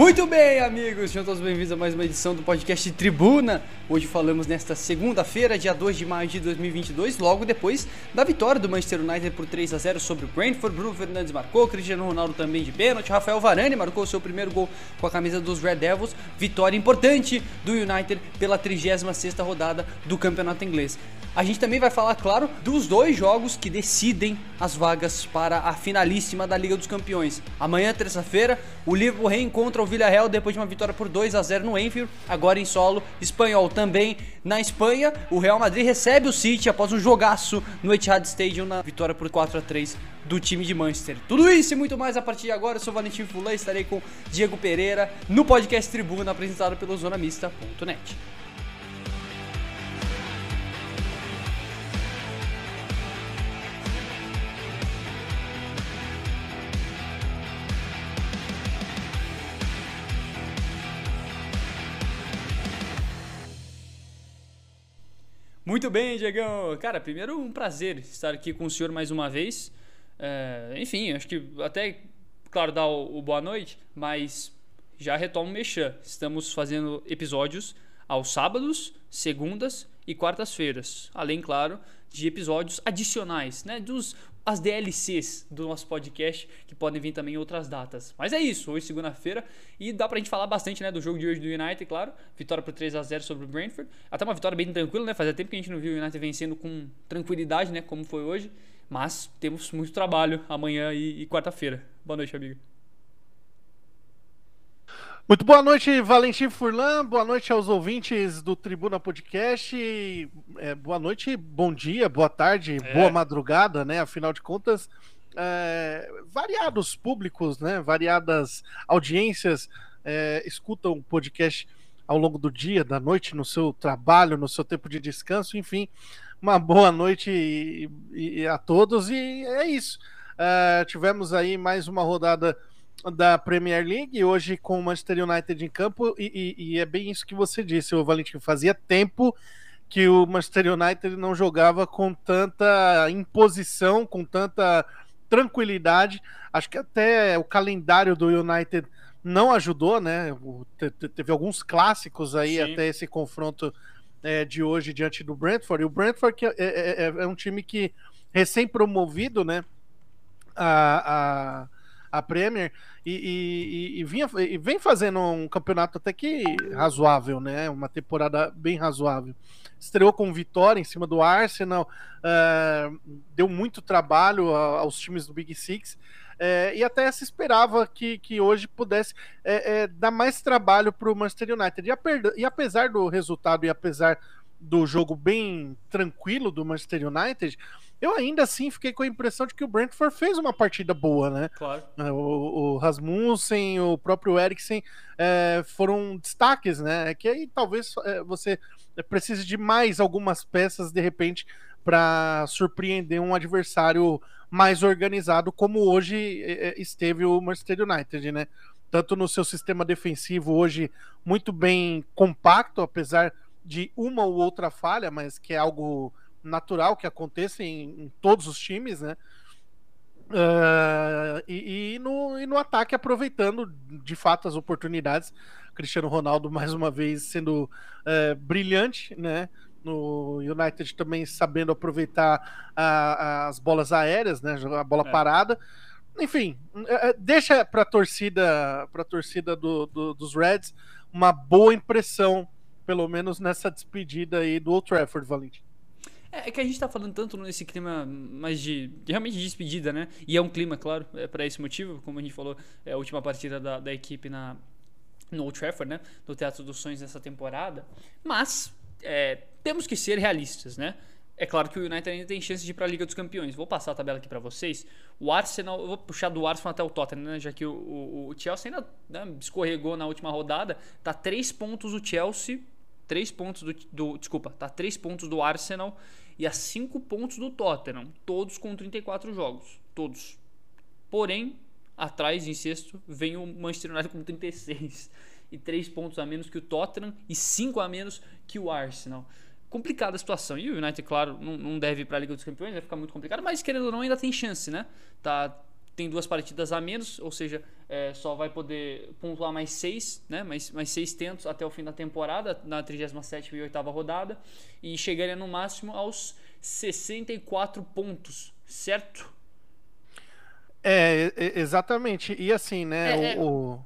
Muito bem, amigos, sejam todos bem-vindos a mais uma edição do podcast Tribuna. Hoje falamos nesta segunda-feira, dia 2 de maio de 2022, logo depois da vitória do Manchester United por 3 a 0 sobre o Brentford. Bruno Fernandes marcou, Cristiano Ronaldo também de pênalti, Rafael Varane marcou seu primeiro gol com a camisa dos Red Devils. Vitória importante do United pela 36ª rodada do Campeonato Inglês. A gente também vai falar, claro, dos dois jogos que decidem as vagas para a finalíssima da Liga dos Campeões. Amanhã, terça-feira, o Liverpool reencontra o Villarreal depois de uma vitória por 2 a 0 no Enfield, agora em solo espanhol também na Espanha. O Real Madrid recebe o City após um jogaço no Etihad Stadium na vitória por 4 a 3 do time de Manchester. Tudo isso e muito mais a partir de agora. Eu sou Valentim Fulan, estarei com Diego Pereira no podcast Tribuna apresentado pelo zonamista.net. Muito bem, Diegão. Cara, primeiro um prazer estar aqui com o senhor mais uma vez. É, enfim, acho que até, claro, dar o, o boa noite, mas já retomo o Mexã. Estamos fazendo episódios aos sábados, segundas e quartas-feiras. Além, claro, de episódios adicionais, né? Dos as DLCs do nosso podcast, que podem vir também em outras datas. Mas é isso, hoje segunda-feira, e dá pra gente falar bastante, né, do jogo de hoje do United, claro. Vitória por 3 a 0 sobre o Brentford. Até uma vitória bem tranquila, né? Fazia tempo que a gente não viu o United vencendo com tranquilidade, né, como foi hoje. Mas temos muito trabalho amanhã e, e quarta-feira. Boa noite, amigo. Muito boa noite, Valentim Furlan. Boa noite aos ouvintes do Tribuna Podcast. É, boa noite, bom dia, boa tarde, é. boa madrugada, né? Afinal de contas, é, variados públicos, né? Variadas audiências é, escutam o podcast ao longo do dia, da noite, no seu trabalho, no seu tempo de descanso, enfim. Uma boa noite e, e, a todos e é isso. É, tivemos aí mais uma rodada da Premier League, hoje com o Manchester United em campo, e, e, e é bem isso que você disse, o Valentim. Fazia tempo que o Manchester United não jogava com tanta imposição, com tanta tranquilidade. Acho que até o calendário do United não ajudou, né? Teve alguns clássicos aí Sim. até esse confronto é, de hoje diante do Brentford. E o Brentford que é, é, é, é um time que recém-promovido, né? A, a a Premier e, e, e, vinha, e vem fazendo um campeonato até que razoável, né? Uma temporada bem razoável. Estreou com vitória em cima do Arsenal, uh, deu muito trabalho aos times do Big Six. É, e até se esperava que, que hoje pudesse é, é, dar mais trabalho para o Manchester United. E, a, e apesar do resultado e apesar do jogo bem tranquilo do Manchester United, eu ainda assim fiquei com a impressão de que o Brentford fez uma partida boa, né? Claro. É, o, o Rasmussen, o próprio Eriksen é, foram destaques, né? É que aí talvez é, você precise de mais algumas peças de repente para surpreender um adversário mais organizado, como hoje é, esteve o Manchester United, né? Tanto no seu sistema defensivo hoje muito bem compacto, apesar de uma ou outra falha, mas que é algo natural que aconteça em, em todos os times, né? Uh, e, e, no, e no ataque aproveitando de fato as oportunidades. Cristiano Ronaldo mais uma vez sendo uh, brilhante, né? No United também sabendo aproveitar a, as bolas aéreas, né? A bola é. parada. Enfim, uh, deixa para a torcida, para torcida do, do, dos Reds uma boa impressão, pelo menos nessa despedida aí do Old Trafford, Valentim. É, é que a gente tá falando tanto nesse clima mais de, realmente de despedida, né? E é um clima, claro, é para esse motivo, como a gente falou, é a última partida da, da equipe na, no Old Trafford, né? No Teatro dos Sonhos nessa temporada. Mas é, temos que ser realistas, né? É claro que o United ainda tem chance de ir para a Liga dos Campeões. Vou passar a tabela aqui para vocês. O Arsenal, eu vou puxar do Arsenal até o Tottenham, né? já que o, o, o Chelsea ainda né, escorregou na última rodada. Tá três pontos o Chelsea, três pontos do, do desculpa, tá três pontos do Arsenal e a 5 pontos do Tottenham, todos com 34 jogos, todos. Porém, atrás em sexto vem o Manchester United com 36 e 3 pontos a menos que o Tottenham e 5 a menos que o Arsenal. Complicada a situação. E o United, claro, não, não deve ir para a Liga dos Campeões, vai ficar muito complicado, mas querendo ou não, ainda tem chance, né? Tá tem duas partidas a menos, ou seja, é, só vai poder pontuar mais seis, né? mais, mais seis tentos até o fim da temporada, na 37 e 8 rodada, e chegaria no máximo aos 64 pontos, certo? É, exatamente. E assim, né? É, o, o...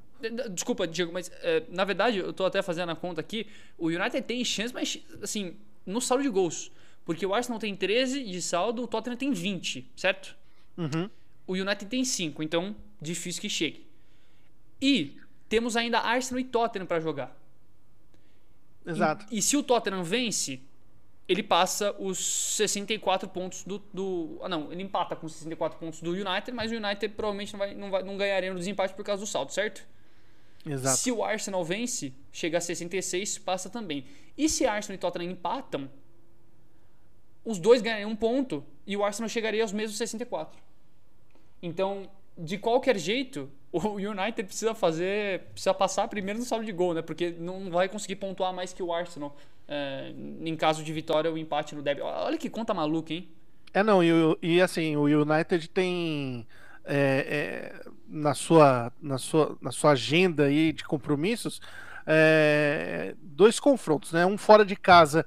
Desculpa, Diego, mas é, na verdade, eu tô até fazendo a conta aqui. O United tem chance, mas assim, no saldo de gols. Porque o Arsenal tem 13 de saldo, o Tottenham tem 20, certo? Uhum. O United tem 5, então difícil que chegue. E temos ainda Arsenal e Tottenham para jogar. Exato. E, e, se o Tottenham vence, ele passa os 64 pontos do, do. Ah, não, ele empata com 64 pontos do United, mas o United provavelmente não, vai, não, vai, não ganharia no desempate por causa do saldo, certo? Exato. Se o Arsenal vence, chega a 66, passa também. E se Arsenal e Tottenham empatam, os dois ganhariam um ponto e o Arsenal chegaria aos mesmos 64. Então, de qualquer jeito, o United precisa fazer, precisa passar primeiro no saldo de gol, né? Porque não vai conseguir pontuar mais que o Arsenal é, em caso de vitória ou empate no derby. Olha que conta maluca, hein? É não e, e assim o United tem é, é, na sua na sua na sua agenda aí de compromissos é, dois confrontos, né? Um fora de casa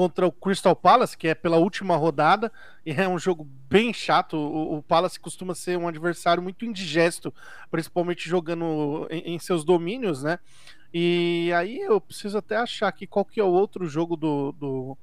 contra o Crystal Palace, que é pela última rodada, e é um jogo bem chato. O, o Palace costuma ser um adversário muito indigesto, principalmente jogando em, em, seus domínios, né? E aí eu preciso até achar aqui qual que é o outro jogo do, do...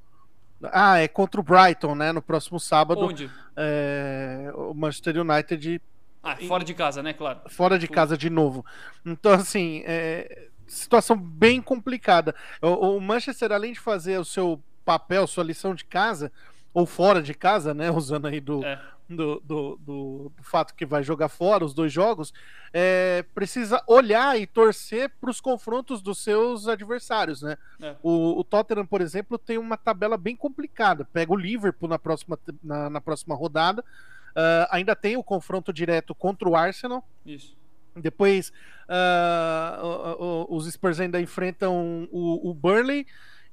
Ah, é contra o Brighton, né? No próximo sábado. Onde? É, o Manchester United. Ah, fora de casa, né? Claro. Fora de casa de novo. Então, assim, é, situação bem complicada. O, o Manchester, além de fazer o seu papel, sua lição de casa, ou fora de casa, né? Usando aí do, é. do, do, do, do, fato que vai jogar fora os dois jogos, é, precisa olhar e torcer para os confrontos dos seus adversários, né? É. O, o, Tottenham, por exemplo, tem uma tabela bem complicada. Pega o Liverpool na próxima, na, na próxima rodada. Uh, ainda tem o confronto direto contra o Arsenal. Isso. Depois uh, os Spurs ainda enfrentam o, o Burnley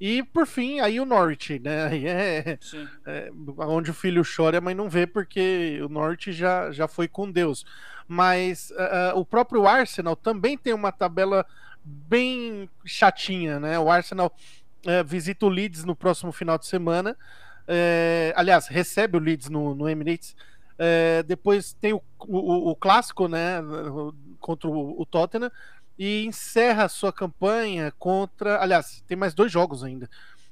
e por fim, aí o Norte, né? Aí é, é, onde o filho chora, a mãe não vê, porque o Norte já, já foi com Deus. Mas uh, o próprio Arsenal também tem uma tabela bem chatinha, né? O Arsenal uh, visita o Leeds no próximo final de semana. Uh, aliás, recebe o Leeds no, no Emirates. depois tem o, o, o, clássico, né? Contra o, o Tottenham e encerra a sua campanha contra. Aliás, tem mais dois jogos ainda.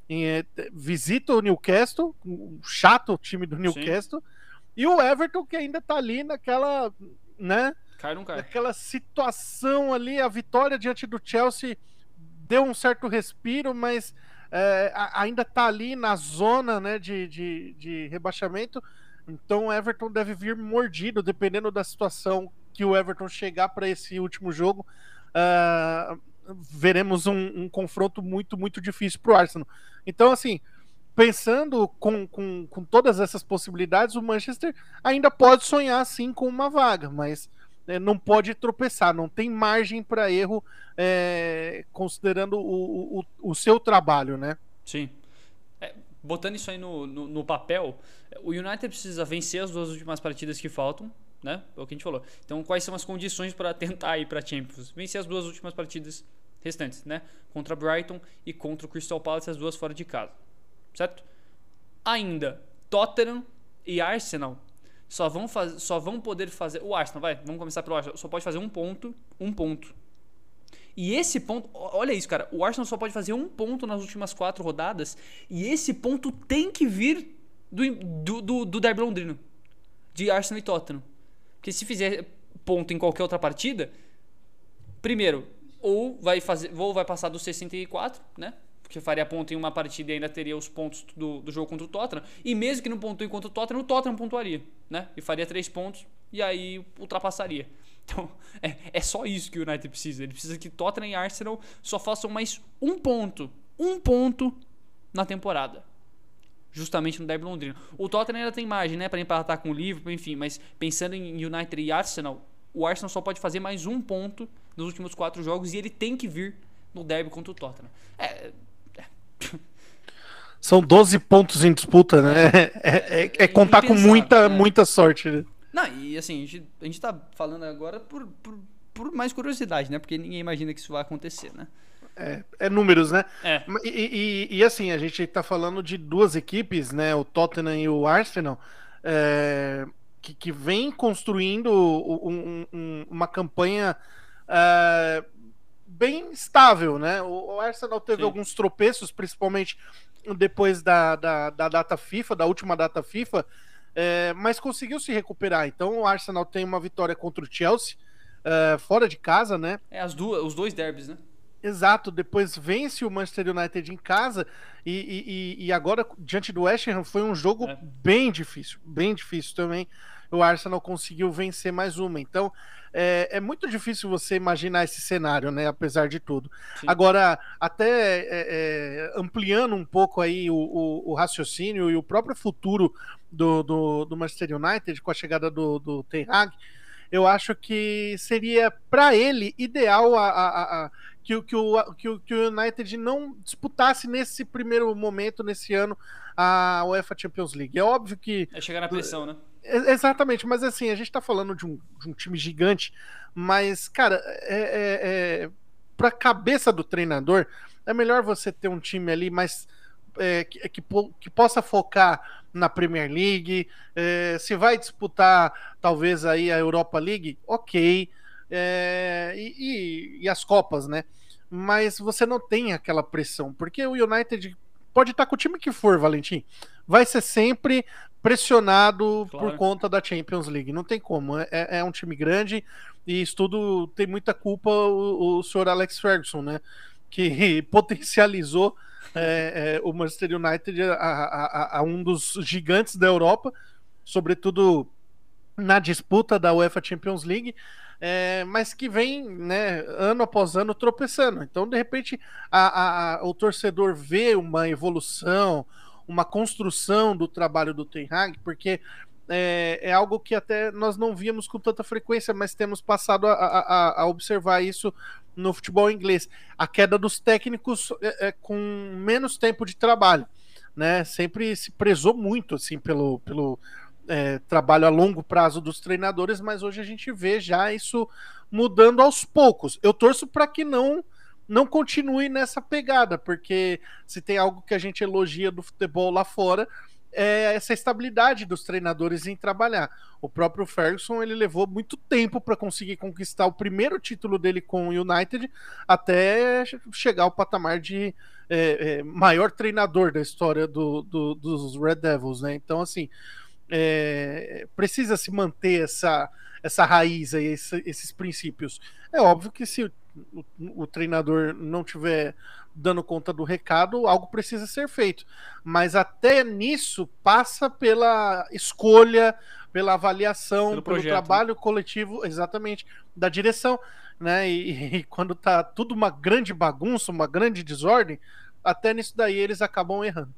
É, visita o Newcastle, o chato time do Newcastle, Sim. e o Everton, que ainda tá ali naquela. né? Cai não cai. Naquela situação ali, a vitória diante do Chelsea deu um certo respiro, mas é, ainda tá ali na zona né, de, de, de rebaixamento. Então o Everton deve vir mordido, dependendo da situação que o Everton chegar para esse último jogo uh, veremos um, um, confronto muito, muito difícil para o Arsenal. Então, assim, pensando com, com, com todas essas possibilidades, o Manchester ainda pode sonhar sim com uma vaga, mas é, não pode tropeçar, não tem margem para erro, é, considerando o, o, o, seu trabalho, né? Sim. É, botando isso aí no, no, no, papel, o United precisa vencer as duas últimas partidas que faltam, né? É o que a gente falou. Então, quais são as condições para tentar ir para Champions? Vencer as duas últimas partidas restantes, né? Contra Brighton e contra o Crystal Palace, as duas fora de casa. Certo? Ainda, Tottenham e Arsenal só vão, faz, só vão poder fazer. O Arsenal, vai, vamos começar pelo Arsenal. Só pode fazer um ponto, um ponto. E esse ponto, olha isso, cara. O Arsenal só pode fazer um ponto nas últimas quatro rodadas. E esse ponto tem que vir do, do, do, do Derby Londrino. De Arsenal e Tottenham. Porque se fizer ponto em qualquer outra partida, primeiro, ou vai fazer, ou vai passar dos 64, né? Porque faria ponto em uma partida e ainda teria os pontos do, do jogo contra o Tottenham. E mesmo que não pontue contra o Tottenham, o Tottenham pontuaria, né? E faria três pontos e aí ultrapassaria. Então, é, é só isso que o United precisa. Ele precisa que Tottenham e Arsenal só façam mais um ponto. Um ponto na temporada justamente no derby londrino. O Tottenham ainda tem margem, né, para empatar com o Liverpool, enfim, mas pensando em United e Arsenal, o Arsenal só pode fazer mais um ponto nos últimos quatro jogos e ele tem que vir no derby contra o Tottenham. É, é. São 12 pontos em disputa, né? É, é, é contar com muita, né? muita sorte. Né? Não, e assim, a gente, a gente tá falando agora por, por, por mais curiosidade, né? Porque ninguém imagina que isso vai acontecer, né? É, é números, né? É. E, e, e, assim, a gente tá falando de duas equipes, né? O Tottenham e o Arsenal, é, que, que vem construindo um, um, uma campanha é, bem estável, né? O, o Arsenal teve Sim. alguns tropeços, principalmente depois da, da, da, data FIFA, da última data FIFA, é, mas conseguiu se recuperar. Então o Arsenal tem uma vitória contra o Chelsea, é, fora de casa, né? É, as duas, os dois derbys, né? Exato, depois vence o Manchester United em casa e, e, e agora, diante do West Ham, foi um jogo é. bem difícil, bem difícil também. O Arsenal conseguiu vencer mais uma. Então, é, é muito difícil você imaginar esse cenário, né? Apesar de tudo. Sim. Agora, até é, é, ampliando um pouco aí o, o, o, raciocínio e o próprio futuro do, do, do Manchester United com a chegada do, do Ten Hag, eu acho que seria para ele ideal a, a, a que, que, o, que, que o United não disputasse nesse primeiro momento, nesse ano, a UEFA Champions League. É óbvio que. É chegar na pressão, né? Exatamente, mas assim, a gente tá falando de um, de um time gigante, mas, cara, é, é, é, pra cabeça do treinador, é melhor você ter um time ali mais. É, que, que, que, possa focar na Premier League, é, se vai disputar talvez aí a Europa League, ok, é, e, e, e, as Copas, né? Mas você não tem aquela pressão, porque o United pode estar com o time que for, Valentim, vai ser sempre pressionado claro. por conta da Champions League. Não tem como. É, é, um time grande e isso tudo tem muita culpa o, o senhor Alex Ferguson, né? Que potencializou é, é, o Manchester United a, a, a, um dos gigantes da Europa, sobretudo na disputa da UEFA Champions League. É, mas que vem né, ano após ano tropeçando. Então, de repente, a, o torcedor vê uma evolução, uma construção do trabalho do Ten Hag, porque é, é, algo que até nós não víamos com tanta frequência, mas temos passado a, a, a observar isso no futebol inglês. A queda dos técnicos é, é, com menos tempo de trabalho. Né? Sempre se prezou muito assim pelo, pelo é, trabalho a longo prazo dos treinadores, mas hoje a gente vê já isso mudando aos poucos. Eu torço para que não não continue nessa pegada, porque se tem algo que a gente elogia do futebol lá fora, é essa estabilidade dos treinadores em trabalhar. O próprio Ferguson ele levou muito tempo para conseguir conquistar o primeiro título dele com o United até chegar ao patamar de é, é, maior treinador da história do, do, dos Red Devils, né? Então assim é, precisa se manter essa essa raiz aí, esse, esses princípios. É óbvio que se o, o treinador não tiver dando conta do recado, algo precisa ser feito. Mas até nisso passa pela escolha, pela avaliação, pelo, pelo né? trabalho coletivo, exatamente, da direção. Né? E, e, quando tá tudo uma grande bagunça, uma grande desordem, até nisso daí eles acabam errando.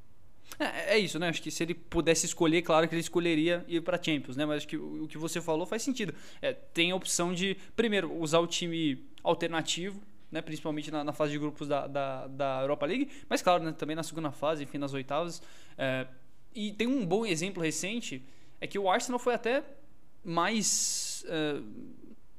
É, é, isso, né? Acho que se ele pudesse escolher, claro que ele escolheria ir para Champions, né? Mas acho que o, o que você falou faz sentido. É, tem a opção de, primeiro, usar o time alternativo, né? Principalmente na, na fase de grupos da, da, da, Europa League, mas claro, né? também na segunda fase, enfim, nas oitavas. É, e tem um bom exemplo recente, é que o Arsenal foi até mais, é,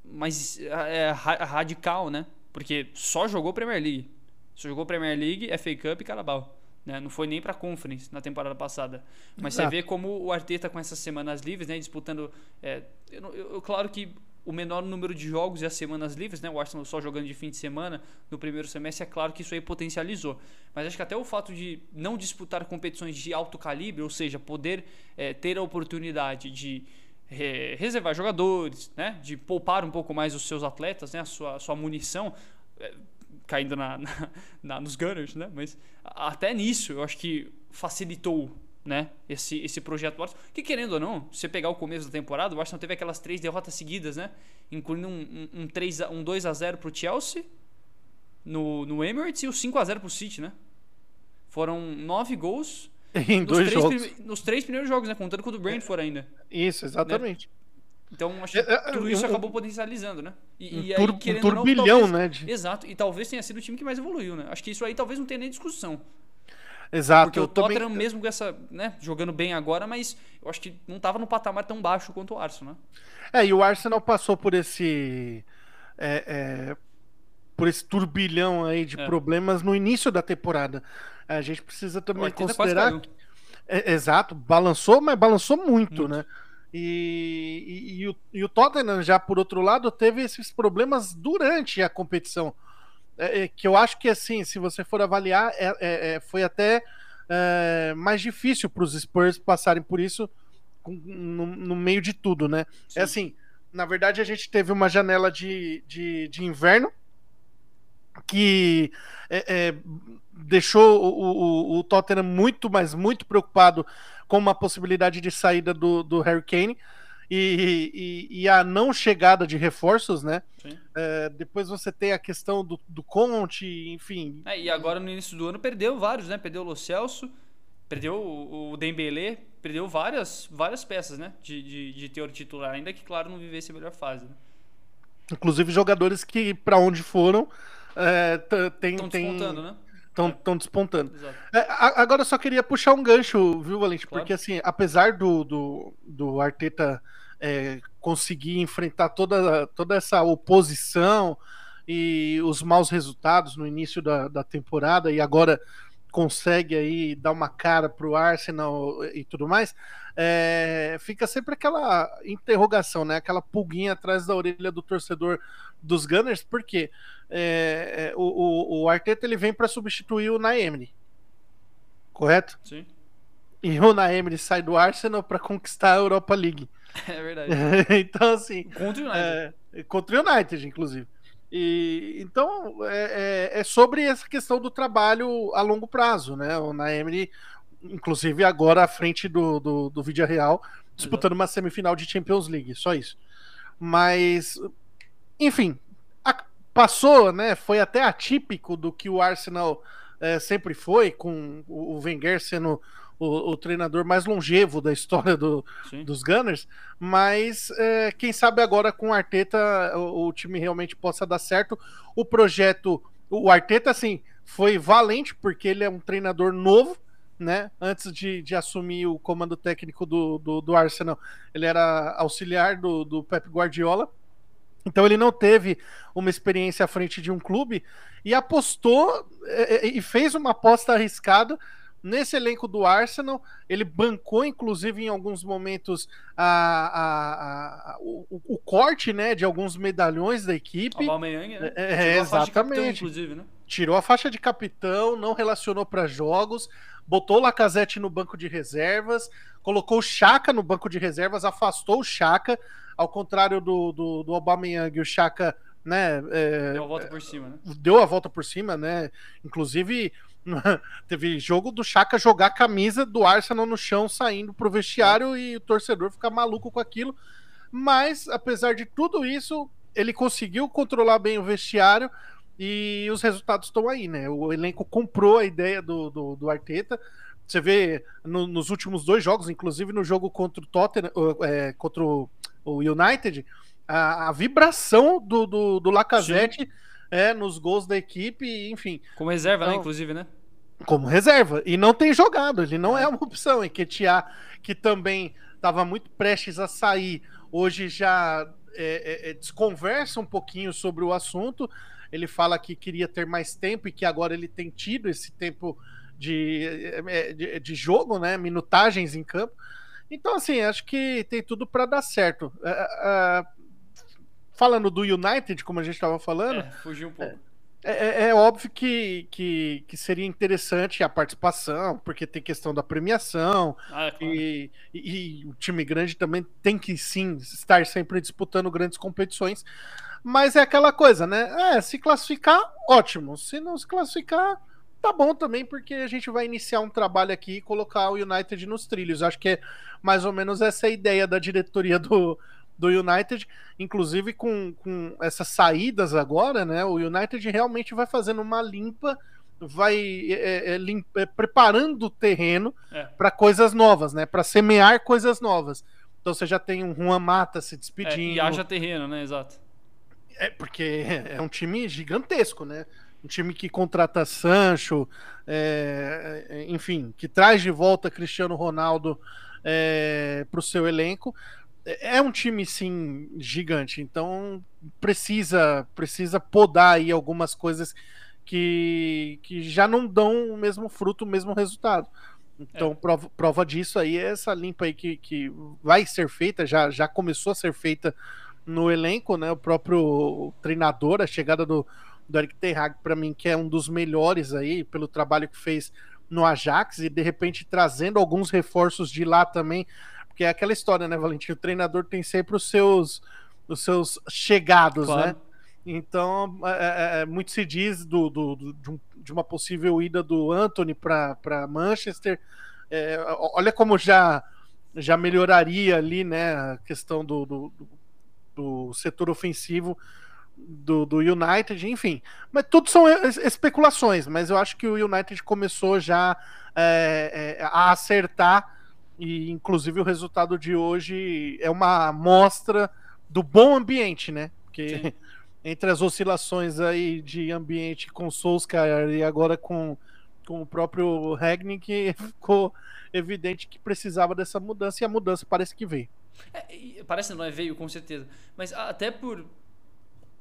mais é, radical, né? Porque só jogou Premier League. Só jogou Premier League, FA Cup e Carabao. Né? Não foi nem para Conference na temporada passada. Mas você vê como o Arteta com essas semanas livres, né, disputando. É, eu, eu, claro que o menor número de jogos e as semanas livres, né, o Arsenal só jogando de fim de semana no primeiro semestre, é claro que isso aí potencializou. Mas acho que até o fato de não disputar competições de alto calibre, ou seja, poder é, ter a oportunidade de é, reservar jogadores, né, de poupar um pouco mais os seus atletas, né, a sua, a sua munição é, caindo na, na, na, nos Gunners, né? Mas até nisso eu acho que facilitou né, esse, esse projeto do Arsenal. Que querendo ou não, se você pegar o começo da temporada, o Arsenal teve aquelas três derrotas seguidas, né? Incluindo um, um, um, 3 a, um 2 a 0 pro Chelsea no, no Emirates e o 5 a 0 pro City, né? Foram nove gols em dois jogos. Nos três primeiros jogos, né? Contando com o do Brentford ainda. Isso, exatamente. Né? Então, acho que é, é, tudo isso acabou potencializando, né? E, um, e aí, um turbilhão, não, talvez, né? De... Exato, e talvez tenha sido o time que mais evoluiu, né? Acho que isso aí talvez não tenha nem discussão. Exato. Porque o Tottenham, também... mesmo com essa, né, jogando bem agora, mas eu acho que não estava no patamar tão baixo quanto o Arsenal, né? É, e o Arsenal passou por esse. É, é, por esse turbilhão aí de é. problemas no início da temporada. A gente precisa também considerar. É, exato, balançou, mas balançou muito, muito. né? E, e, e, o, e, o, Tottenham, já por outro lado, teve esses problemas durante a competição. É, é que eu acho que, assim, se você for avaliar, é, é, é foi até mais difícil para os Spurs passarem por isso no, no, meio de tudo, né? Sim. É assim, na verdade, a gente teve uma janela de, de, de inverno que deixou o, o, o Tottenham muito, mas muito preocupado com uma possibilidade de saída do, do Harry Kane. E, e, e, a não chegada de reforços, né? É, depois você tem a questão do, do Conte, enfim. É, e agora no início do ano perdeu vários, né? Perdeu o Lo Celso, perdeu o, o Dembélé, perdeu várias, várias peças, né? De, de, de teor titular, ainda que, claro, não vivesse a melhor fase. Né? Inclusive jogadores que, para onde foram, é, tem, Estão despontando, né? Estão despontando. É, agora eu só queria puxar um gancho, viu, Valente? Claro. Porque, assim, apesar do, do, do Arteta é, conseguir enfrentar toda, toda essa oposição e os maus resultados no início da, da temporada e agora consegue aí dar uma cara para o Arsenal e tudo mais, é, fica sempre aquela interrogação, né? Aquela pulguinha atrás da orelha do torcedor dos Gunners, porque é, é o, o, Arteta ele vem para substituir o Naemri, correto? Sim. E o Naemri sai do Arsenal para conquistar a Europa League. É verdade. então assim. Contra o United. É, contra o United, inclusive. E, então é, é, é, sobre essa questão do trabalho a longo prazo, né? O Naemri, inclusive agora à frente do, do, do Vidia Real, disputando Exato. uma semifinal de Champions League, só isso. Mas, enfim, a, passou, né? Foi até atípico do que o Arsenal é, sempre foi, com o, o Wenger sendo o, o, treinador mais longevo da história do, dos Gunners, mas é, quem sabe agora com o Arteta o, o, time realmente possa dar certo. O projeto, o Arteta, assim, foi valente porque ele é um treinador novo, né? Antes de, de assumir o comando técnico do, do, do Arsenal, ele era auxiliar do, do Pep Guardiola. Então ele não teve uma experiência à frente de um clube e apostou é, é, e fez uma aposta arriscada nesse elenco do Arsenal, ele bancou, inclusive, em alguns momentos, a, a, a o, o, corte né, de alguns medalhões da equipe. O Aubameyang, né? É, é exatamente. Capitão, inclusive, né? Tirou a faixa de capitão, não relacionou para jogos, botou o Lacazette no banco de reservas, colocou o Chaka no banco de reservas, afastou o Chaka, ao contrário do, do, do Aubameyang, o Chaka né, é, deu a volta por cima, né? Deu a volta por cima, né? Inclusive, Teve jogo do Chaka jogar a camisa do Arsenal no chão, saindo pro vestiário e o torcedor ficar maluco com aquilo. Mas, apesar de tudo isso, ele conseguiu controlar bem o vestiário e os resultados estão aí, né? O elenco comprou a ideia do, do, do Arteta. Você vê no, nos últimos dois jogos, inclusive no jogo contra o Tottenham, é, contra o, o United, a, a, vibração do, do, do Lacazette. É, nos gols da equipe, enfim. Como reserva, né, então, né? Inclusive, né? Como reserva. E não tem jogado, ele não é, é uma opção. E Ketia, que também estava muito prestes a sair, hoje já é, é, é, desconversa um pouquinho sobre o assunto. Ele fala que queria ter mais tempo e que agora ele tem tido esse tempo de, é, de, de jogo, né? Minutagens em campo. Então, assim, acho que tem tudo para dar certo. Uh, falando do United, como a gente estava falando. É, fugiu um pouco. É, é, é, óbvio que, que, que, seria interessante a participação, porque tem questão da premiação. Ah, é claro. e, e, e, o time grande também tem que sim estar sempre disputando grandes competições. Mas é aquela coisa, né? É, se classificar, ótimo. Se não se classificar, tá bom também, porque a gente vai iniciar um trabalho aqui e colocar o United nos trilhos. Acho que é mais ou menos essa a ideia da diretoria do, do United, inclusive com, com essas saídas agora, né? O United realmente vai fazendo uma limpa, vai é, é, limpa, é, preparando o terreno é. para coisas novas, né? Para semear coisas novas. Então você já tem um Juan Mata se despedindo. É, e haja terreno, né? Exato. É porque é um time gigantesco, né? Um time que contrata Sancho, é, enfim, que traz de volta Cristiano Ronaldo é, para o seu elenco. É um time sim gigante, então precisa precisa podar aí algumas coisas que, que já não dão o mesmo fruto, o mesmo resultado. Então, é. prova, prova disso aí é essa limpa aí que, que vai ser feita, já, já começou a ser feita no elenco, né? O próprio treinador, a chegada do, do Eric Ten Hag, para mim, que é um dos melhores aí, pelo trabalho que fez no Ajax, e de repente trazendo alguns reforços de lá também, porque é aquela história, né, Valentim? O treinador tem sempre os seus, os seus chegados, claro. né? Então, é, é, é, muito se diz do, do, do de, de, uma possível ida do Anthony para Manchester. É, olha como já, já melhoraria ali né, a questão do, do, do setor ofensivo do, do United, enfim. Mas tudo são especulações, mas eu acho que o United começou já é, é, a acertar, e inclusive o resultado de hoje é uma amostra do bom ambiente, né? Porque. Sim entre as oscilações aí de ambiente com Solskjaer e agora com, com o próprio Ragnick, ficou evidente que precisava dessa mudança e a mudança parece que veio. É, parece não é veio com certeza, mas até por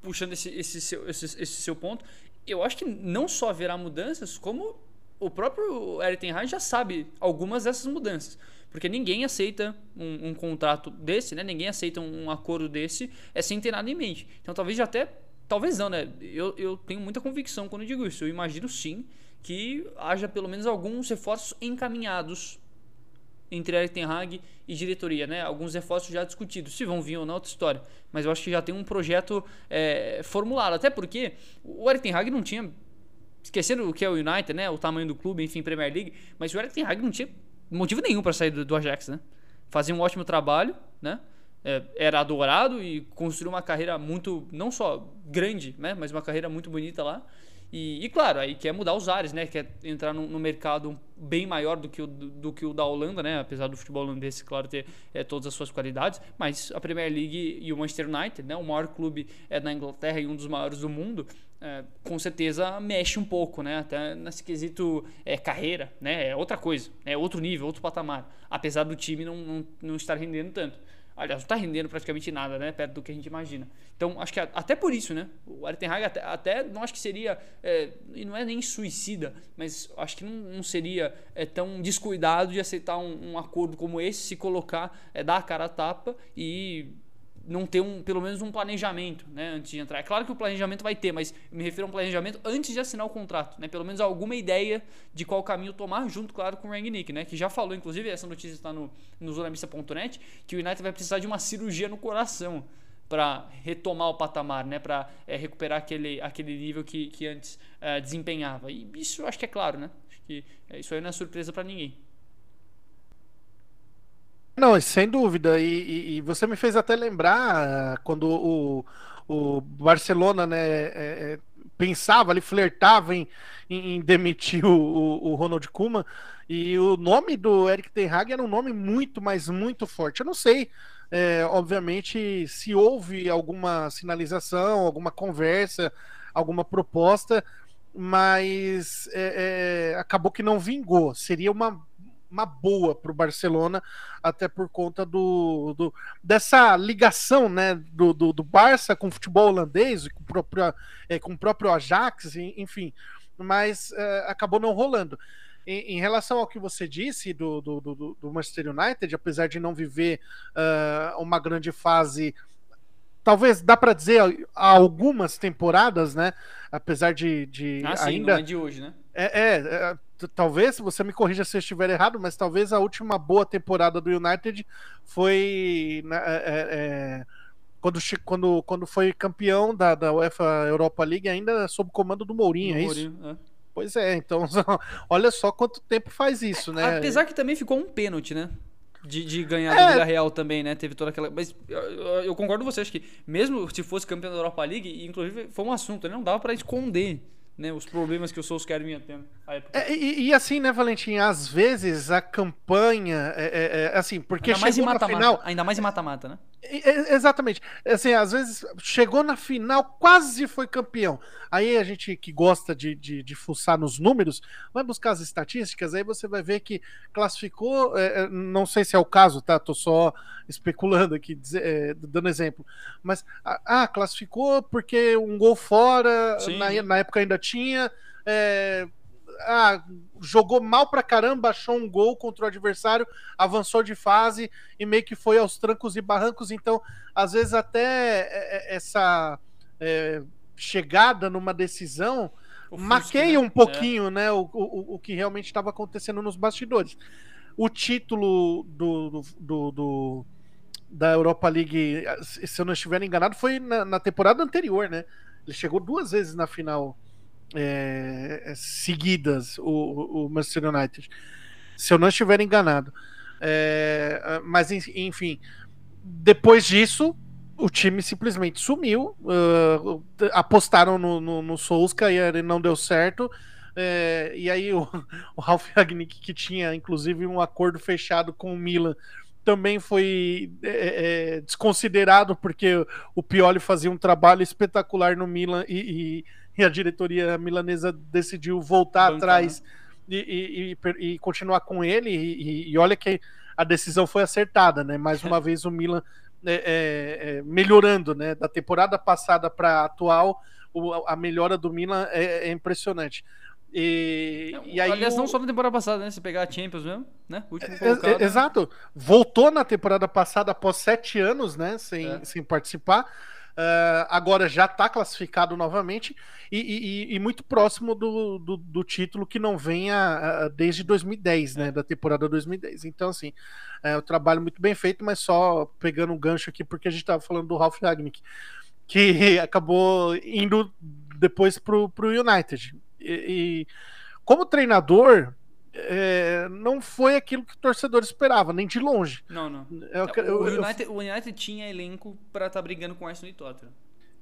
puxando esse, esse, seu, esse, esse seu ponto, eu acho que não só haverá mudanças, como o próprio Eric Ten Hag já sabe algumas dessas mudanças. Porque ninguém aceita um, um contrato desse, né? Ninguém aceita um, um, acordo desse é sem ter nada em mente. Então talvez já até. Talvez não, né? Eu, eu tenho muita convicção quando digo isso. Eu imagino sim que haja pelo menos alguns reforços encaminhados entre Eric Ten Hag e diretoria, né? Alguns reforços já discutidos, se vão vir ou não, outra história. Mas eu acho que já tem um projeto é, formulado, até porque o Eric Ten Hag não tinha, esquecendo o que é o United, né? O tamanho do clube, enfim, Premier League, mas o Eric Ten Hag não tinha motivo nenhum para sair do, do, Ajax, né? Fazia um ótimo trabalho, né? É, era adorado e construiu uma carreira muito, não só grande, né? Mas uma carreira muito bonita lá. E, e, claro, aí quer mudar os ares, né? Quer entrar no, mercado bem maior do que, o, do, do, que o da Holanda, né? Apesar do futebol holandês, claro, ter é, todas as suas qualidades. Mas a Premier League e o Manchester United, né? O maior clube é da Inglaterra e um dos maiores do mundo, é, com certeza mexe um pouco, né? Até nesse quesito é, carreira, né? É outra coisa, é outro nível, outro patamar. Apesar do time não, não, não estar rendendo tanto. Aliás, não está rendendo praticamente nada, né? Perto do que a gente imagina. Então, acho que até por isso, né? O Hag até, até não acho que seria. É, e não é nem suicida, mas acho que não, não seria é, tão descuidado de aceitar um, um, acordo como esse, se colocar, é, dar a cara a tapa e não ter um, pelo menos um planejamento, né, antes de entrar. É claro que o planejamento vai ter, mas me refiro a um planejamento antes de assinar o contrato, né, pelo menos alguma ideia de qual caminho tomar, junto, claro, com o Rangnick, né, que já falou, inclusive, essa notícia está no, no zonamista.net, que o United vai precisar de uma cirurgia no coração para retomar o patamar, né, para é, recuperar aquele, aquele nível que, que antes é, desempenhava. E isso acho que é claro, né, acho que é, isso aí não é surpresa para ninguém. Não, sem dúvida. E, e, e, você me fez até lembrar quando o, o Barcelona né, é, é, pensava ali, flertava em, em, demitir o, o, o Ronald Koeman. E o nome do Eric Ten Hag era um nome muito, mas muito forte. Eu não sei, é, obviamente, se houve alguma sinalização, alguma conversa, alguma proposta, mas é, é, acabou que não vingou. Seria uma uma boa para o Barcelona, até por conta do, do dessa ligação né, do, do, do, Barça com o futebol holandês, com o próprio, é, com o próprio Ajax, enfim, mas é, acabou não rolando. Em, em, relação ao que você disse do, do, do, do Manchester United, apesar de não viver uh, uma grande fase talvez dá para dizer há algumas temporadas, né? Apesar de, de ah, sim, ainda não é de hoje, né? É, é, é, talvez você me corrija se eu estiver errado, mas talvez a última boa temporada do United foi né, é, é, é quando, quando, quando foi campeão da, da UEFA Europa League ainda sob comando do Mourinho, do é Mourinho, isso? É. Pois é, então olha só quanto tempo faz isso, né? Apesar que também ficou um pênalti, né? De, de, ganhar é. do Vila Real também, né? Teve toda aquela. Mas eu, eu, concordo com você, acho que mesmo se fosse campeão da Europa League, inclusive foi um assunto, né? não dava para esconder né, os problemas que o Solskjaer vinha tendo É, e, e, assim, né, Valentim, às vezes a campanha é, é, é assim, porque ainda mais em mata -mata, final... Ainda mais em mata-mata, né? Exatamente. Assim, às vezes chegou na final, quase foi campeão. Aí a gente que gosta de, de, de fuçar nos números, vai buscar as estatísticas, aí você vai ver que classificou. É, é não sei se é o caso, tá? Tô só especulando aqui, é, dando exemplo. Mas, ah, classificou porque um gol fora, na, na, época ainda tinha. É, ah, jogou mal pra caramba, achou um gol contra o adversário, avançou de fase e meio que foi aos trancos e barrancos. Então, às vezes, até é, é, essa é, chegada numa decisão o maqueia né? um pouquinho é. né, o, o, o que realmente estava acontecendo nos bastidores. O título do, do, do, da Europa League, se eu não estiver enganado, foi na, na temporada anterior, né? Ele chegou duas vezes na final é, é, seguidas, o, o, Manchester United, se eu não estiver enganado. É, mas, enfim, depois disso, o time simplesmente sumiu. Uh, apostaram no, no, no e ele não deu certo. É, e aí o, o Ralf Ragnick, que tinha inclusive um acordo fechado com o Milan, também foi é, é, desconsiderado porque o Pioli fazia um trabalho espetacular no Milan e, e e a diretoria milanesa decidiu voltar Banca, atrás né? e, e, e, continuar com ele. E, e, olha que a decisão foi acertada, né? Mais uma vez o Milan é, é, é, melhorando, né? Da temporada passada para a atual, a melhora do Milan é, é impressionante. E, e aí Aliás, o... não só na temporada passada, né? Se pegar a Champions mesmo, né? Último é, exato. Voltou na temporada passada após sete anos, né? Sem, sem participar. Uh, agora já está classificado novamente e, e, e muito próximo do, do, do, título que não venha uh, desde 2010, né? Da temporada 2010. Então, assim, é um trabalho muito bem feito, mas só pegando um gancho aqui, porque a gente estava falando do Ralf Ragnick, que acabou indo depois para o United. E, e como treinador, é, não foi aquilo que o torcedor esperava, nem de longe. Não, não. Eu, eu, o, United, eu, o, United, tinha elenco para estar tá brigando com Arsenal e Tottenham.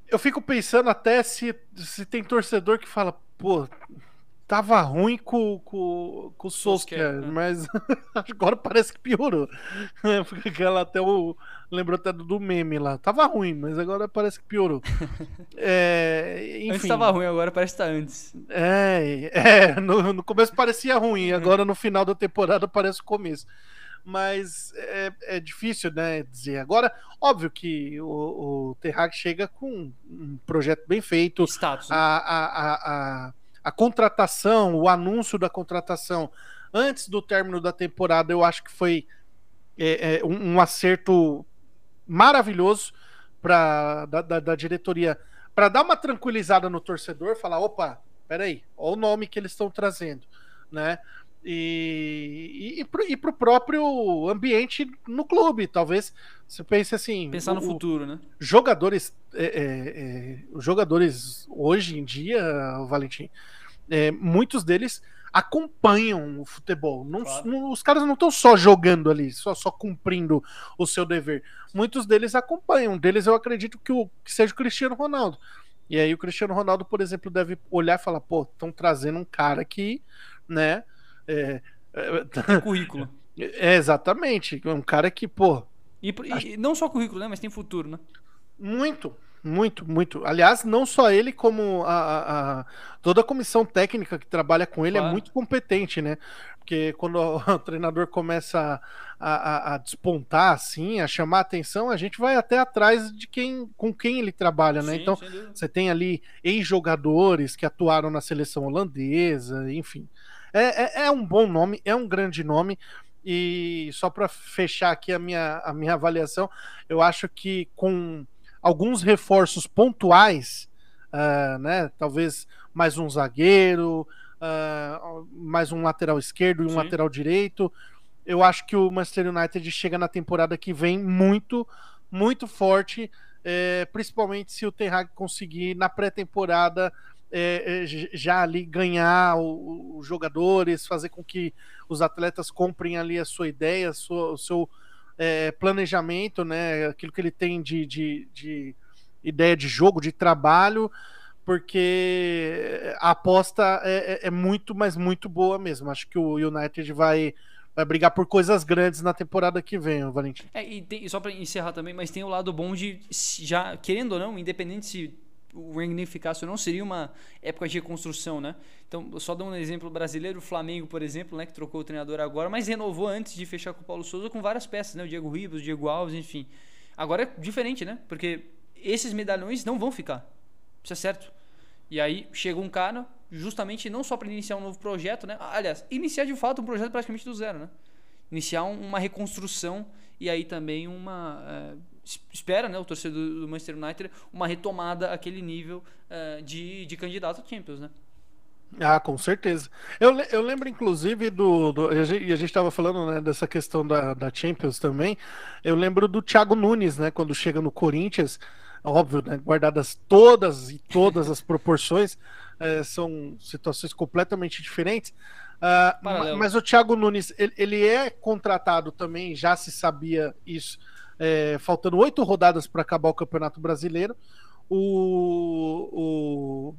Eu fico pensando até se, se tem torcedor que fala, pô, tava ruim com, com, com o Solskjaer, né? mas agora parece que piorou. Aquela até o. Lembrou até do meme lá. Tava ruim, mas agora parece que piorou. é, enfim. Antes tava ruim, agora parece que tá antes. É, é no, no começo parecia ruim, uhum. agora no final da temporada parece o começo. Mas é, é difícil, né, dizer. Agora, óbvio que o, o Terrac chega com um projeto bem feito. Status. Né? a, a, a, a contratação, o anúncio da contratação antes do término da temporada, eu acho que foi é, é, um, um, acerto maravilhoso para da, da, da, diretoria para dar uma tranquilizada no torcedor, falar, opa, peraí, olha o nome que eles estão trazendo, né? E, e, e para o próprio ambiente no clube, talvez você pense assim. Pensar no o, futuro, né? Jogadores, é, é, é, jogadores hoje em dia, Valentim, é, muitos deles acompanham o futebol. Não, claro. não, os caras não estão só jogando ali, só, só cumprindo o seu dever. Muitos deles acompanham. Um deles eu acredito que, o, que seja o Cristiano Ronaldo. E aí o Cristiano Ronaldo, por exemplo, deve olhar e falar, pô, estão trazendo um cara que, né, é, é, currículo. É, exatamente. Um cara que, pô. E, e, não só currículo, né? Mas tem futuro, né? Muito, muito, muito. Aliás, não só ele, como a, a, a toda a comissão técnica que trabalha com ele é claro. é muito competente, né? Porque quando o, treinador começa a, a, despontar assim, a chamar a atenção, a gente vai até atrás de quem com quem ele trabalha, né? Sim, então, você tem ali ex-jogadores que atuaram na seleção holandesa, enfim. É, é, é um bom nome, é um grande nome. E só para fechar aqui a minha, a minha avaliação, eu acho que com alguns reforços pontuais, uh, né? Talvez mais um zagueiro, uh, mais um lateral esquerdo e um Sim. lateral direito. Eu acho que o Manchester United chega na temporada que vem muito, muito forte, é, principalmente se o Ten Hag conseguir na pré-temporada é, é, já ali ganhar os jogadores, fazer com que os atletas comprem ali a sua ideia, a sua, o seu é, planejamento, né? Aquilo que ele tem de, de, de, ideia de jogo, de trabalho, porque a aposta é, é, é muito, mas muito boa mesmo. Acho que o United vai vai brigar por coisas grandes na temporada que vem, Valentim. É, e, tem, só para encerrar também, mas tem o lado bom de, já querendo ou não, independente se o ou não, seria uma época de reconstrução, né? Então, só dando um exemplo brasileiro, o Flamengo, por exemplo, né, que trocou o treinador agora, mas renovou antes de fechar com o Paulo Souza com várias peças, né? O Diego Ribas, o Diego Alves, enfim. Agora é diferente, né? Porque esses medalhões não vão ficar. Isso é certo. E aí chega um cara, justamente não só para iniciar um novo projeto, né? Aliás, iniciar de fato um projeto praticamente do zero, né? Iniciar uma reconstrução e aí também uma é, espera, né, o torcedor do Manchester United uma retomada àquele nível é, de, de candidato a Champions, né? Ah, com certeza. Eu, eu lembro, inclusive, do. do e a gente estava falando né, dessa questão da, da Champions também. Eu lembro do Thiago Nunes, né? Quando chega no Corinthians, óbvio, né, guardadas todas e todas as proporções, é, são situações completamente diferentes. Uh, mas o Thiago Nunes, ele, ele, é contratado também, já se sabia isso, é, faltando oito rodadas para acabar o Campeonato Brasileiro. O, o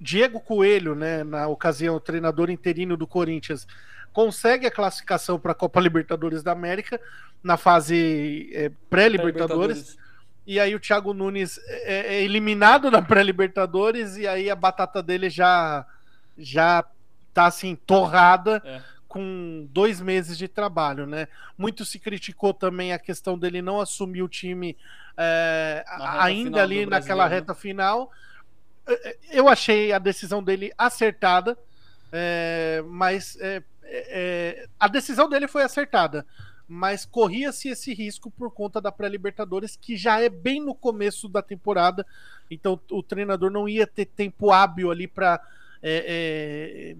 Diego Coelho, né, na ocasião, o treinador interino do Corinthians, consegue a classificação para a Copa Libertadores da América na fase é, pré-Libertadores. Pré e aí o Thiago Nunes é, é eliminado na pré-Libertadores e aí a batata dele já já tá assim torrada é. Com dois meses de trabalho, né? Muito se criticou também a questão dele não assumir o time é, ainda ali naquela né? reta final. É, é, eu achei a decisão dele acertada, é, mas a decisão dele foi acertada mas corria-se esse risco por conta da pré-Libertadores, que já é bem no começo da temporada, então o treinador não ia ter tempo hábil ali para é, é,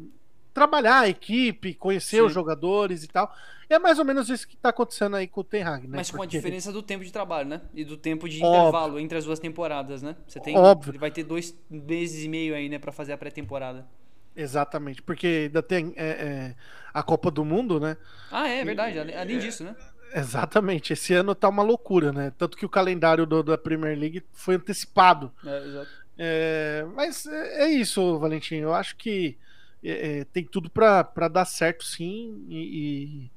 trabalhar a equipe, conhecer Sim. os jogadores e tal. É mais ou menos isso que está acontecendo aí com o Ten Hag, né? Mas com a diferença do tempo de trabalho, né? E do tempo de Óbvio. intervalo entre as duas temporadas, né? Você tem, Óbvio. ele vai ter dois meses e meio aí, né, para fazer a pré-temporada. Exatamente, porque ainda tem é, é, a Copa do Mundo, né? Ah, é verdade, além é, disso, né? Exatamente, esse ano tá uma loucura, né? Tanto que o calendário do, da Premier League foi antecipado. É, exato. É, mas é, é, isso, Valentim. Eu acho que é, tem tudo para dar certo, sim. e,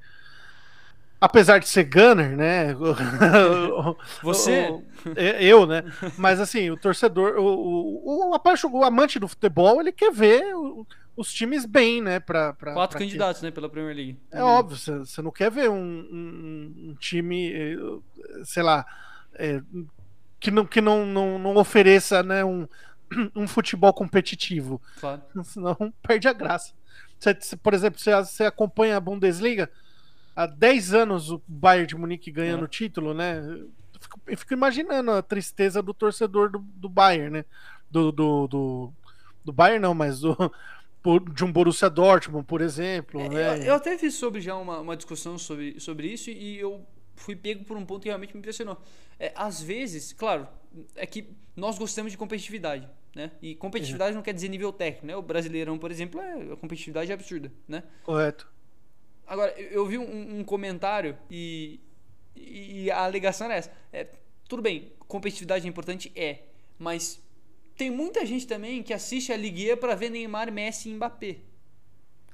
apesar de ser gunner, né? Você? É, eu, né? Mas assim, o torcedor, o, o, o, o amante do futebol, ele quer ver os times bem, né? Pra, pra, Quatro pra candidatos, que... né? Pela Premier League. É óbvio, você não quer ver um, um, um time, eh, sei lá, é, que, não, que não, não, não ofereça né, um, um futebol competitivo. Claro. Senão perde a graça. Você, por exemplo, você, você acompanha a Bundesliga há 10 anos o Bayern de Munique ganhando o é. título, né? Eu fico, eu fico, imaginando a tristeza do torcedor do, do Bayern, né? Do, do, do, do Bayern não, mas do, de um Borussia Dortmund, por exemplo. É, né? eu, eu, até fiz sobre já uma, uma discussão sobre, sobre isso e eu fui pego por um ponto que realmente me impressionou. É, às vezes, claro, é que nós gostamos de competitividade, né? E competitividade não quer dizer nível técnico, né? O Brasileirão, por exemplo, é, a competitividade é absurda, né? Correto. Agora, eu vi um, um comentário e, e, a alegação era essa. É, tudo bem, competitividade é importante? É. Mas tem muita gente também que assiste a Ligue para ver Neymar, Messi e Mbappé.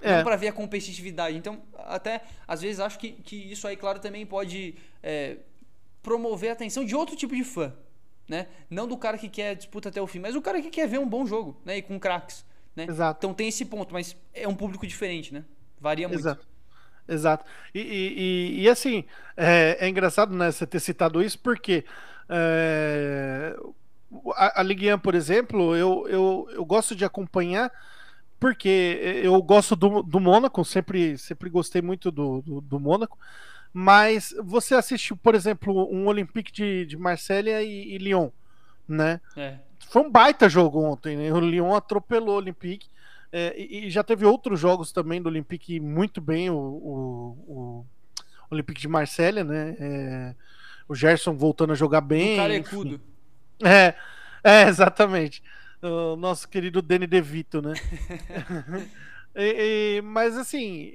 É. Não para ver a competitividade. Então, até às vezes acho que, que isso aí, claro, também pode é, promover a atenção de outro tipo de fã. Né? Não do cara que quer disputa até o fim, mas o cara que quer ver um bom jogo, né? E com craques. Né? Exato. Então tem esse ponto, mas é um público diferente, né? Varia muito. Exato. Exato. E, e, e assim, é, é, engraçado né, você ter citado isso, porque é, a, a Ligue 1, por exemplo, eu, eu, eu gosto de acompanhar porque eu gosto do, do Mônaco, sempre, sempre gostei muito do, do, do Mônaco, mas você assistiu, por exemplo, um Olympique de, de Marselha e, e Lyon, né? É. Foi um baita jogo ontem, né? O Lyon atropelou o Olympique. É, e, já teve outros jogos também do Olympique muito bem, o, o, o Olympique de Marselha, né? É, o Gerson voltando a jogar bem. O carecudo. É, é, exatamente. O nosso querido Danny DeVito, né? e, e, mas assim,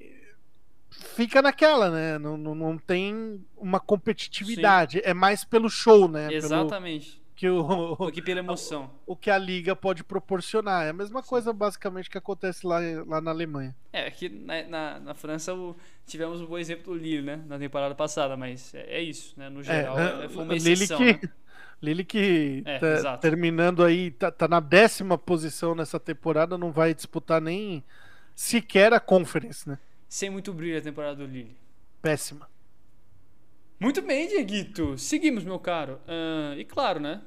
fica naquela, né? Não, não, não tem uma competitividade. Sim. É mais pelo show, né? Exatamente. Pelo que o, do que pela emoção. O, o, que a liga pode proporcionar. É a mesma coisa, basicamente, que acontece lá, lá na Alemanha. É, aqui na, na, na França o, tivemos um bom exemplo do Lille, né? Na temporada passada, mas é, é isso, né? No é, geral, é, foi uma exceção, Lille que, né? Lille que é, tá, terminando aí, tá, tá, na décima posição nessa temporada, não vai disputar nem sequer a Conference, né? Sem muito brilho a temporada do Lille. Péssima. Muito bem, Dieguito. Seguimos, meu caro. Uh, e claro, né?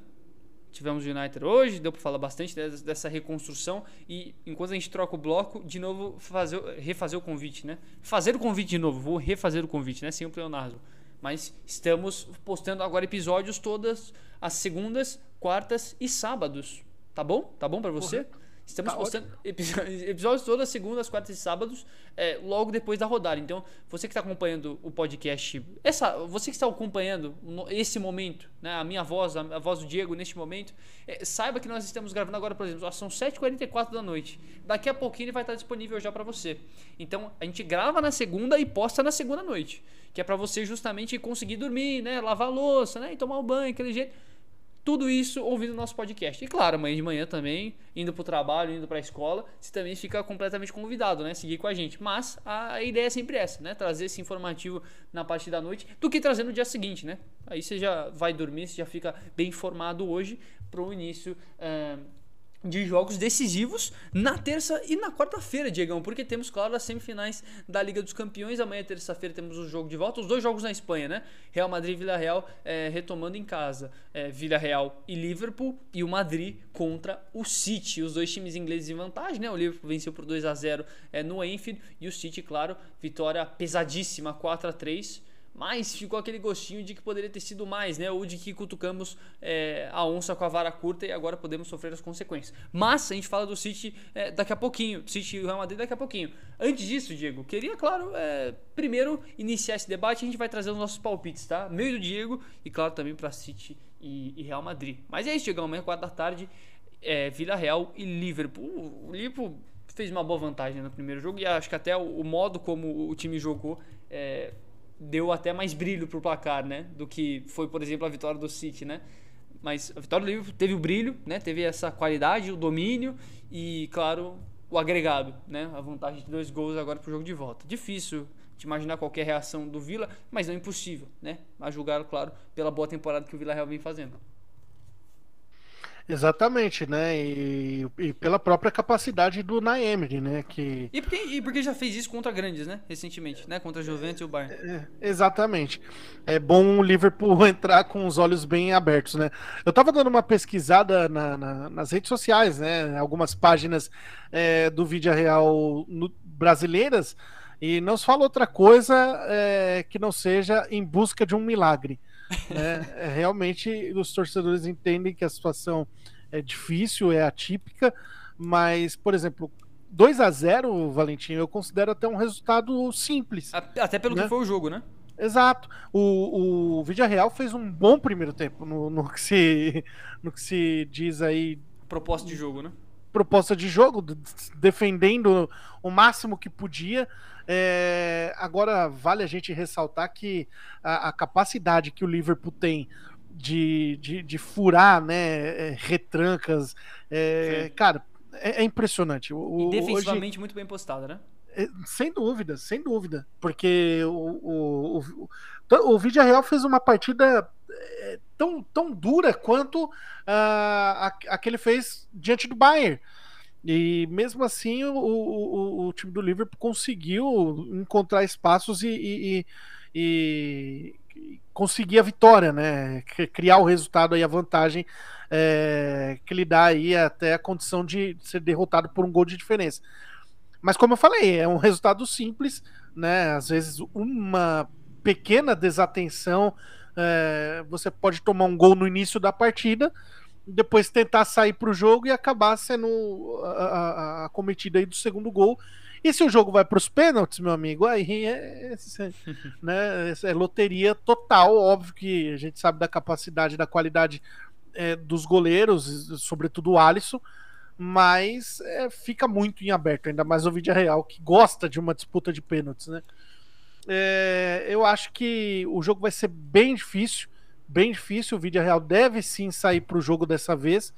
Tivemos o United hoje, deu para falar bastante dessa reconstrução. E enquanto a gente troca o bloco, de novo fazer, refazer o convite, né? Fazer o convite de novo, vou refazer o convite, né? Sem o Leonardo. Mas estamos postando agora episódios todas as segundas, quartas e sábados. Tá bom? Tá bom para você? Porra. Estamos tá postando episódios todas segundas, quartas e sábados, é, logo depois da rodada. Então, você que está acompanhando o podcast, essa, você que está acompanhando esse momento, né, a minha voz, a, a voz do Diego neste momento, é, saiba que nós estamos gravando agora, por exemplo, são 7h44 da noite. Daqui a pouquinho ele vai estar disponível já para você. Então, a gente grava na segunda e posta na segunda noite, que é para você justamente conseguir dormir, né, lavar a louça, né, e tomar um banho, aquele jeito tudo isso ouvindo o nosso podcast. E claro, amanhã de manhã também, indo para o trabalho, indo para a escola, você também fica completamente convidado, né? Seguir com a gente. Mas a ideia é sempre essa, né? Trazer esse informativo na parte da noite do que trazer no dia seguinte, né? Aí você já vai dormir, você já fica bem informado hoje para o início. Uh, de jogos decisivos na terça e na quarta-feira, Diegão, porque temos, claro, as semifinais da Liga dos Campeões. Amanhã, terça-feira, temos o jogo de volta, os dois jogos na Espanha, né? Real Madrid e Vila Real é, retomando em casa. É, Vila Real e Liverpool e o Madrid contra o City. Os dois times ingleses em vantagem, né? O Liverpool venceu por 2 a 0 é, no Enfield e o City, claro, vitória pesadíssima, 4 a 3 mas ficou aquele gostinho de que poderia ter sido mais, né? Ou de que cutucamos é, a onça com a vara curta e agora podemos sofrer as consequências. Mas a gente fala do City é, daqui a pouquinho, City e Real Madrid daqui a pouquinho. Antes disso, Diego, queria, claro, é, primeiro iniciar esse debate. A gente vai trazer os nossos palpites, tá? Meio do Diego e, claro, também para City e, e, Real Madrid. Mas é isso, Diego. Amanhã, 4 da tarde, Vila Real e Liverpool. O Liverpool fez uma boa vantagem no primeiro jogo e acho que até o, o modo como o time jogou. É, deu até mais brilho pro placar, né? Do que foi, por exemplo, a vitória do City, né? Mas a vitória do Liverpool teve o brilho, né? Teve essa qualidade, o domínio e, claro, o agregado, né? A vantagem de dois gols agora pro jogo de volta. Difícil de imaginar qualquer reação do Vila, mas não é impossível, né? A julgar, claro, pela boa temporada que o Vila Real vem fazendo. Exatamente, né? E, e, pela própria capacidade do Naemery, né? Que... E, porque, e porque já fez isso contra grandes, né? Recentemente, né? Contra a Juventus e o Bayern. É, exatamente. É bom o Liverpool entrar com os olhos bem abertos, né? Eu tava dando uma pesquisada na, na, nas redes sociais, né? Algumas páginas é, do Vídeo Real no, brasileiras e não se fala outra coisa é, que não seja em busca de um milagre. Né? É, realmente os torcedores entendem que a situação é difícil, é atípica, mas, por exemplo, 2 a 0 Valentim, eu considero até um resultado simples. Até pelo né? que foi o jogo, né? Exato. O, o Real fez um bom primeiro tempo no, no, que se, no que se diz aí. Proposta de jogo, né? Proposta de jogo, defendendo o máximo que podia. É, agora, vale a gente ressaltar que a, a capacidade que o Liverpool tem de, de, de furar né, é, retrancas, é, cara, é, é, impressionante. O, e defensivamente hoje, muito bem postada, né? É, sem dúvida, sem dúvida. Porque o, o, o, o Vídeo Real fez uma partida é, tão, tão dura quanto uh, a, a que ele fez diante do Bayern. E mesmo assim, o, o, o, time do Liverpool conseguiu encontrar espaços e, e, e, e, conseguir a vitória, né? Criar o resultado aí, a vantagem é, que lhe dá aí até a condição de ser derrotado por um gol de diferença. Mas como eu falei, é um resultado simples, né? Às vezes uma pequena desatenção, é, você pode tomar um gol no início da partida depois tentar sair para o jogo e acabar sendo a, cometida aí do segundo gol. E se o jogo vai para os pênaltis, meu amigo, aí é, é, né, é, loteria total. Óbvio que a gente sabe da capacidade, da qualidade é, dos goleiros, sobretudo o Alisson, mas é, fica muito em aberto, ainda mais o Vídeo Real, que gosta de uma disputa de pênaltis, né? É, eu acho que o jogo vai ser bem difícil bem difícil. O Vídeo Real deve sim sair para o jogo dessa vez.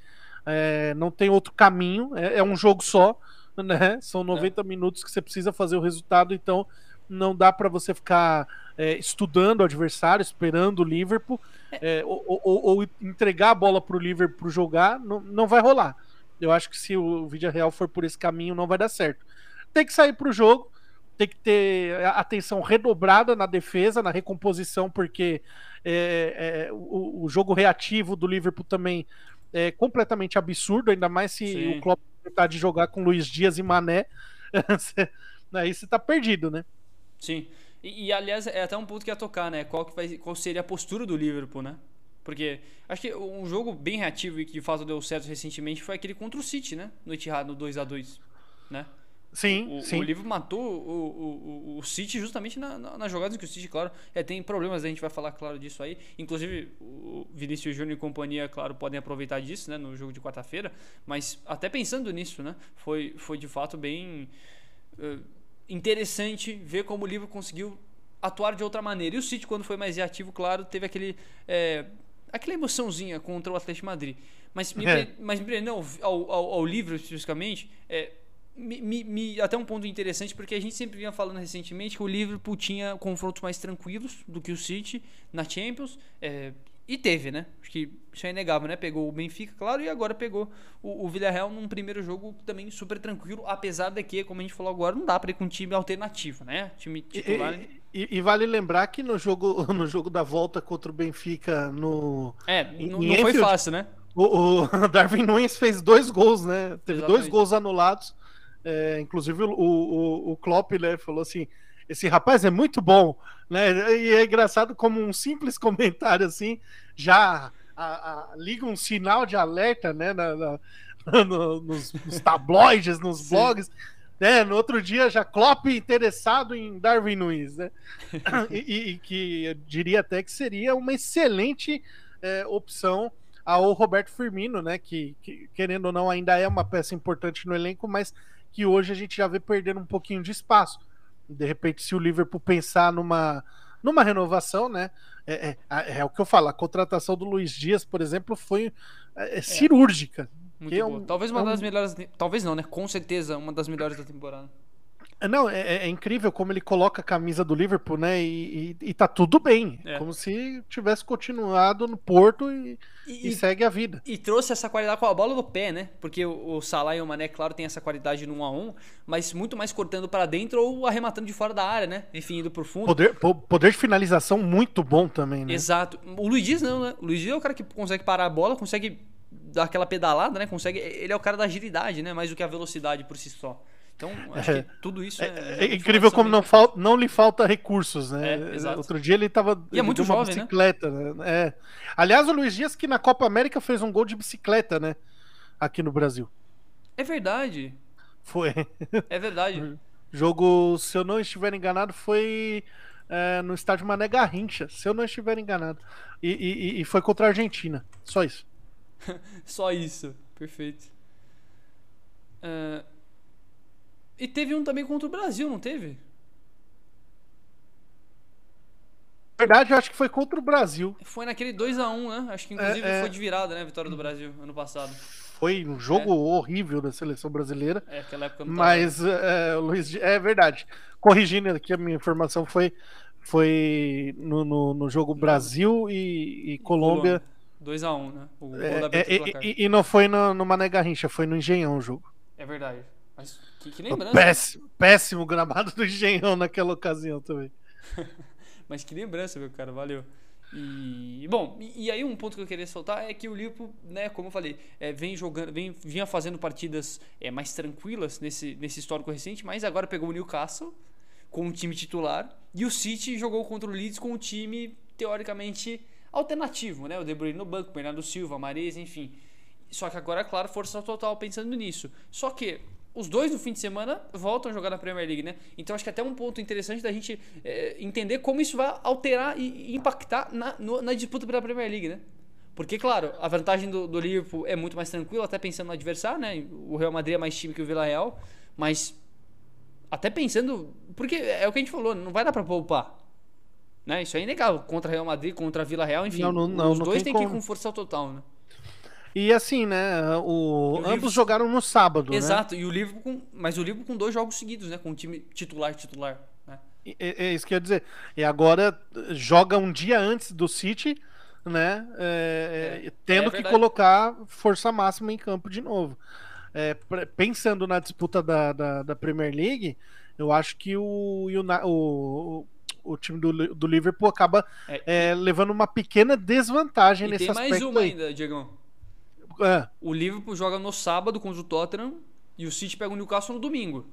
É, não tem outro caminho, é, é, um jogo só, né? São 90 é. minutos que você precisa fazer o resultado, então não dá para você ficar é, estudando o adversário, esperando o Liverpool, é, ou, ou, ou, entregar a bola para o Liverpool jogar, não, não vai rolar. Eu acho que se o Vídeo Real for por esse caminho, não vai dar certo. Tem que sair para o jogo, tem que ter atenção redobrada na defesa, na recomposição, porque é, é, o, o, jogo reativo do Liverpool também é completamente absurdo, ainda mais se Sim. o Klopp tentar de jogar com Luiz Dias e Mané, aí você tá perdido, né? Sim. E, e, aliás, é até um ponto que ia tocar, né? Qual, que vai, qual seria a postura do Liverpool, né? Porque acho que um jogo bem reativo e que de fato deu certo recentemente foi aquele contra o City, né? No Etihad, no 2 a 2 né? Sim, o, sim. O Liverpool matou o, o, o City justamente na, na, nas jogadas que o City, claro, é, tem problemas, a gente vai falar, claro, disso aí. Inclusive, o Vinícius Júnior e companhia, claro, podem aproveitar disso, né, no jogo de quarta-feira. Mas até pensando nisso, né, foi, foi de fato bem uh, interessante ver como o Liverpool conseguiu atuar de outra maneira. E o City, quando foi mais reativo, claro, teve aquele... É, aquela emoçãozinha contra o Atlético Madrid. Mas me, é. mas me ao, ao, ao Liverpool, especificamente, é, me, me, até um ponto interessante, porque a gente sempre vinha falando recentemente que o Liverpool tinha confrontos mais tranquilos do que o City na Champions. É, e teve, né? Acho que isso é inegável, né? Pegou o Benfica, claro, e agora pegou o, o Villarreal num primeiro jogo também super tranquilo, apesar de que, como a gente falou agora, não dá para ir com um time alternativo, né? Time titular. E, e, e, vale lembrar que no jogo, no jogo da volta contra o Benfica no. É, não, não foi fácil, né? O, o Darwin Nunes fez dois gols, né? Teve Exatamente. dois gols anulados. É, inclusive o, o, o Klopp né, falou assim: esse rapaz é muito bom, né? E é engraçado como um simples comentário assim já a, a, liga um sinal de alerta, né? Na, na, no, nos, nos, tabloides, nos Sim. blogs. Né? No outro dia já Klopp interessado em Darwin Nunes, né? e, e, que eu diria até que seria uma excelente é, opção ao Roberto Firmino, né? Que, que, querendo ou não ainda é uma peça importante no elenco, mas que hoje a gente já vê perdendo um pouquinho de espaço. De repente, se o Liverpool pensar numa, numa renovação, né? É, é, é o que eu falo, a contratação do Luiz Dias, por exemplo, foi é, é cirúrgica. Muito é um, talvez uma das melhores. Talvez não, né? Com certeza uma das melhores da temporada. É, não, é, é, incrível como ele coloca a camisa do Liverpool, né? E, e, e tá tudo bem. É. Como se tivesse continuado no Porto e, e, e, segue a vida. E trouxe essa qualidade com a bola do pé, né? Porque o, o Salah e o Mané, claro, tem essa qualidade no 1 a 1 mas muito mais cortando para dentro ou arrematando de fora da área, né? Enfim, indo pro fundo. Poder, poder de finalização muito bom também, né? Exato. O Luiz Dias não, né? O Luiz Dias é o cara que consegue parar a bola, consegue dar aquela pedalada, né? Consegue. Ele é o cara da agilidade, né? Mais do que a velocidade por si só. Então, acho que tudo isso é. É, é incrível como não, fal, não lhe falta recursos, né? É, Outro dia ele estava. E é muito uma jovem, né? bicicleta, né? né? É. Aliás, o Luiz Dias, que na Copa América fez um gol de bicicleta, né? Aqui no Brasil. É verdade. Foi. É verdade. Jogo, se eu não estiver enganado, foi é, no estádio Mané Garrincha, se eu não estiver enganado. E, e, e foi contra a Argentina. Só isso. Só isso. Perfeito. Uh, e teve um também contra o Brasil, não teve? verdade, eu acho que foi contra o Brasil. Foi naquele 2x1, né? Acho que inclusive é, é... foi de virada, né? A vitória do Brasil ano passado. Foi um jogo é. horrível da seleção brasileira. É, aquela época não Mas, é, Luiz, é verdade. Corrigindo aqui a minha informação, foi, foi no, no, no jogo Brasil e, e Colômbia. 2x1, né? O gol é, da é, e, e, não foi no, no Mané Garrincha, foi no Engenhão o jogo. É verdade. Mas que, que lembrança. Péssimo, péssimo gramado do Engenhão naquela ocasião também. Mas que lembrança, meu cara, valeu. E bom, e, e, aí um ponto que eu queria soltar é que o Liverpool, né, como eu falei, é, vem jogando, vem vinha fazendo partidas é, mais tranquilas nesse, nesse histórico recente, mas agora pegou o Newcastle com um time titular e o City jogou contra o Leeds com um time teoricamente alternativo, né? O De Bruyne no banco, Bernardo Silva, Mares, enfim. Só que agora, claro, força total pensando nisso. Só que os dois no fim de semana voltam a jogar na Premier League, né? Então acho que até um ponto interessante da gente é, entender como isso vai alterar e, impactar na, no, na disputa pela Premier League, né? Porque, claro, a vantagem do, do, Liverpool é muito mais tranquila, até pensando no adversário, né? O Real Madrid é mais time que o Villarreal, mas até pensando. Porque é o que a gente falou, não vai dar pra poupar. Né? Isso é inegável. Contra Real Madrid, contra Vila Real, enfim. Não, não, não, os dois tem têm que ir com força total, né? E assim, né? O, o ambos Liverpool- jogaram no sábado, né? Exato. E o Liverpool com... Mas o Liverpool com dois jogos seguidos, né? Com o time titular, titular. Né? E- É, é isso que eu ia dizer. E agora joga um dia antes do City, né? é, é, tendo é que colocar força máxima em campo de novo. É, pensando na disputa da, da, da Premier League, eu acho que o, Uni- o, o time do, do Liverpool acaba É, é, levando uma pequena desvantagem e nesse tem mais aspecto uma aí. ainda, Diegão. É, O Liverpool joga no sábado contra o Tottenham e o City pega o Newcastle no domingo.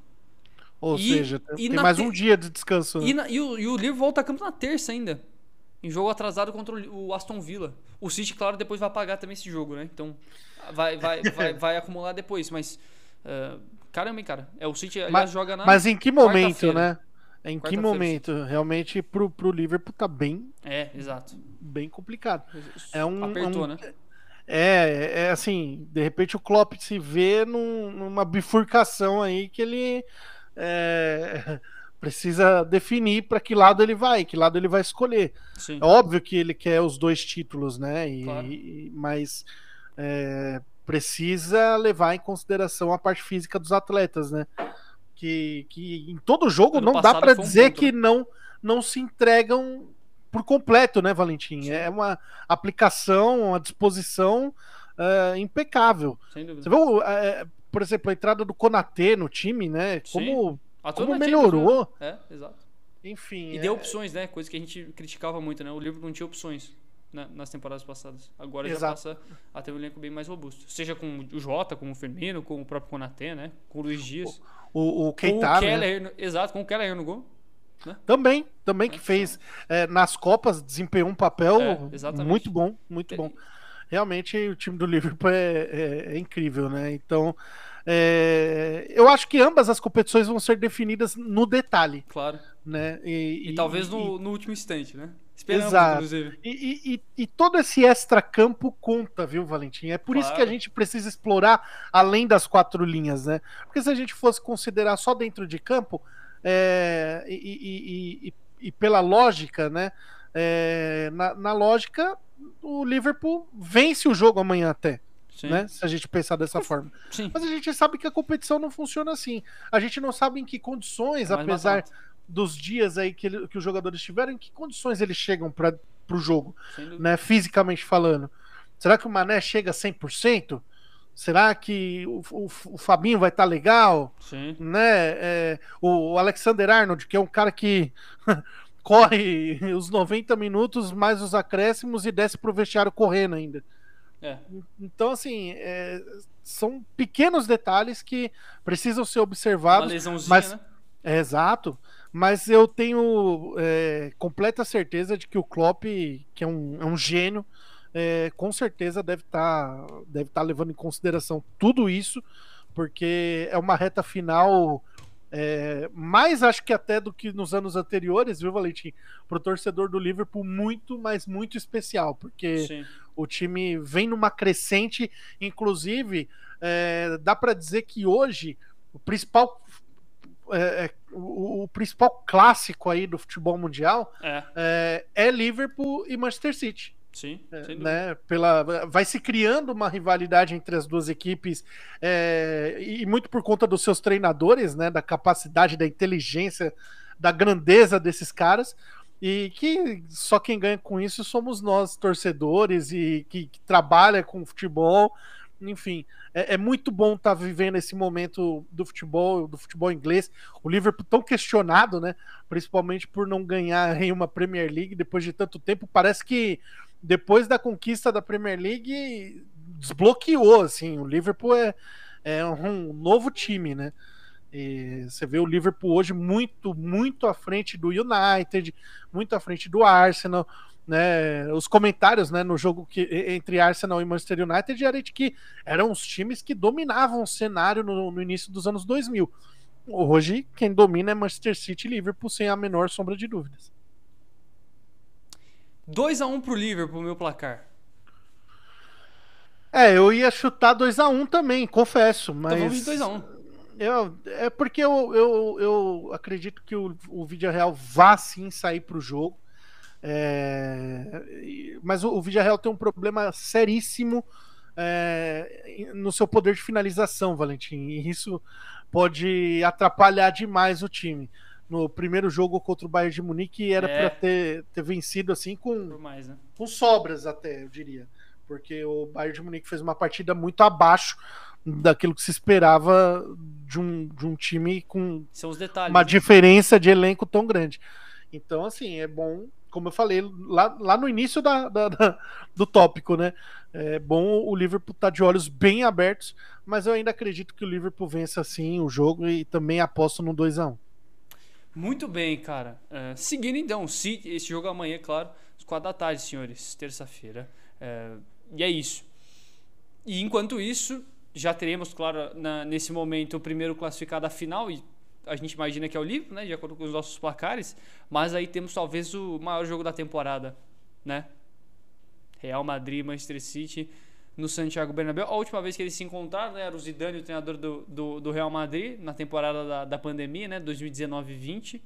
ou E- seja, e tem mais te- um dia de descanso. né? E, na- e o, e o Liverpool volta a campo na terça ainda. Em jogo atrasado contra o, Aston Villa. O City, claro, depois vai pagar também esse jogo, né? Então vai, vai, vai, vai acumular depois. Mas, ah, caramba, hein, cara. É, o City, aliás, Mas- joga na. Mas em que momento, né? Em que momento? Realmente pro, pro Liverpool tá bem, É, exato. bem complicado. É um- Apertou, um- né? É, é assim, de repente o Klopp se vê num- numa bifurcação aí que ele é, precisa definir para que lado ele vai, que lado ele vai escolher. Sim. É óbvio que ele quer os dois títulos, né? E, Claro. e- mas é, precisa levar em consideração a parte física dos atletas, né? Que, que em todo jogo não dá para um dizer ponto, que não não se entregam por completo, né, Valentim? É uma aplicação, uma disposição é, impecável. Sem dúvida. Você viu, é, por exemplo, a entrada do Konatê no time, né? Como, Atuou como melhorou. né? É, exato. Enfim. E é- deu opções, né? Coisa que a gente criticava muito, né? O Liverpool não tinha opções né? nas temporadas passadas. Agora já Exato. passa a ter um elenco bem mais robusto. Seja com o Jota, com o Firmino, com o próprio Konaté, né? Com o Luiz Dias. o, o com Keita, o né? Keller, no- exato, com o Keller no gol. Também, também que fez é, nas Copas, desempenhou um papel É, muito bom, muito bom. Realmente o time do Liverpool é, é- é incrível, né? Então, é, eu acho que ambas as competições vão ser definidas no detalhe, Claro. né? E, talvez no, no último instante, né? Esperamos, Exato. inclusive. E, e- e- e todo esse extra-campo conta, viu, Valentim? É por isso que a Claro. gente precisa explorar além das quatro linhas, né? Porque se a gente fosse considerar só dentro de campo, é, e, e- e- e- pela lógica, né? É, na, na lógica, o Liverpool vence o jogo amanhã até, né? Se a gente pensar dessa forma. Sim. Mas a gente sabe que a competição não funciona assim. A gente não sabe em que condições, É apesar dos dias aí que, ele- que os jogadores tiveram, em que condições eles chegam para o jogo né, fisicamente falando. Será que o Mané chega a 100%? Será que o, o- o Fabinho vai estar legal? Sim. Né? É, o Alexander Arnold, que é um cara que corre os 90 minutos mais os acréscimos e desce pro vestiário correndo ainda. É. Então, assim, é, são pequenos detalhes que precisam ser Uma observados. lesãozinha, mas- né? É, exato. Mas eu tenho é, completa certeza de que o Klopp, que é um, é um gênio, é, com certeza deve estar deve tá levando em consideração tudo isso, porque é uma reta final é, mais acho que até do que nos anos anteriores, viu, Valentim? Para o torcedor do Liverpool, muito, mas muito especial, porque Sim. o time vem numa crescente, inclusive é, dá para dizer que hoje o principal é, é, o, o principal clássico aí do futebol mundial É. é, é Liverpool e Manchester City, Sim. dúvida. né? Pela vai se criando uma rivalidade entre as duas equipes é, e muito por conta dos seus treinadores, né? Da capacidade, da inteligência, da grandeza desses caras. E que só quem ganha com isso somos nós, torcedores, e que, que trabalha com futebol. Enfim, é, é muito bom estar vivendo esse momento do futebol, do futebol inglês. O Liverpool tão questionado, né? Principalmente por não ganhar em uma Premier League depois de tanto tempo. Parece que depois da conquista da Premier League desbloqueou, assim. O Liverpool é, é um novo time, né? E você vê o Liverpool hoje muito, muito à frente do United, muito à frente do Arsenal, né? Os comentários, né, no jogo que, entre Arsenal e Manchester United era de que eram os times que dominavam o cenário no, no início dos anos 2000. Hoje, quem domina é Manchester City e Liverpool, sem a menor sombra de dúvidas. 2x1 pro Liverpool, meu placar. É, eu ia chutar 2x1 também, confesso, mas. Então vamos de 2x1. Eu, é porque eu, eu, eu acredito que o, o Vídeo Real vá sim sair para o jogo. É, mas o, o Villarreal tem um problema seríssimo é, no seu poder de finalização, Valentim, e isso pode atrapalhar demais o time. No primeiro jogo contra o Bayern de Munique era é. para ter, ter vencido assim com, mais, né? com sobras até, eu diria. Porque o Bayern de Munique fez uma partida muito abaixo daquilo que se esperava de um, de um time com detalhes, uma né? diferença de elenco tão grande. Então, assim, é bom, como eu falei lá, lá no início da, da, da do tópico, né? É bom o Liverpool estar tá de olhos bem abertos, mas eu ainda acredito que o Liverpool vença assim o jogo e também aposto no 2 a 1 Muito bem, cara. Uh, seguindo então, se esse jogo amanhã, claro, às 4 da tarde, senhores, terça-feira. Uh, e é isso. E enquanto isso, já teremos, claro, na, nesse momento o primeiro classificado à final e a gente imagina que é o Liverpool, né, de acordo com os nossos placares, mas aí temos talvez o maior jogo da temporada, né? Real Madrid, Manchester City no Santiago Bernabéu. A última vez que eles se encontraram, né, era o Zidane, o treinador do, do, do Real Madrid, na temporada da, da pandemia, né, 2019-20.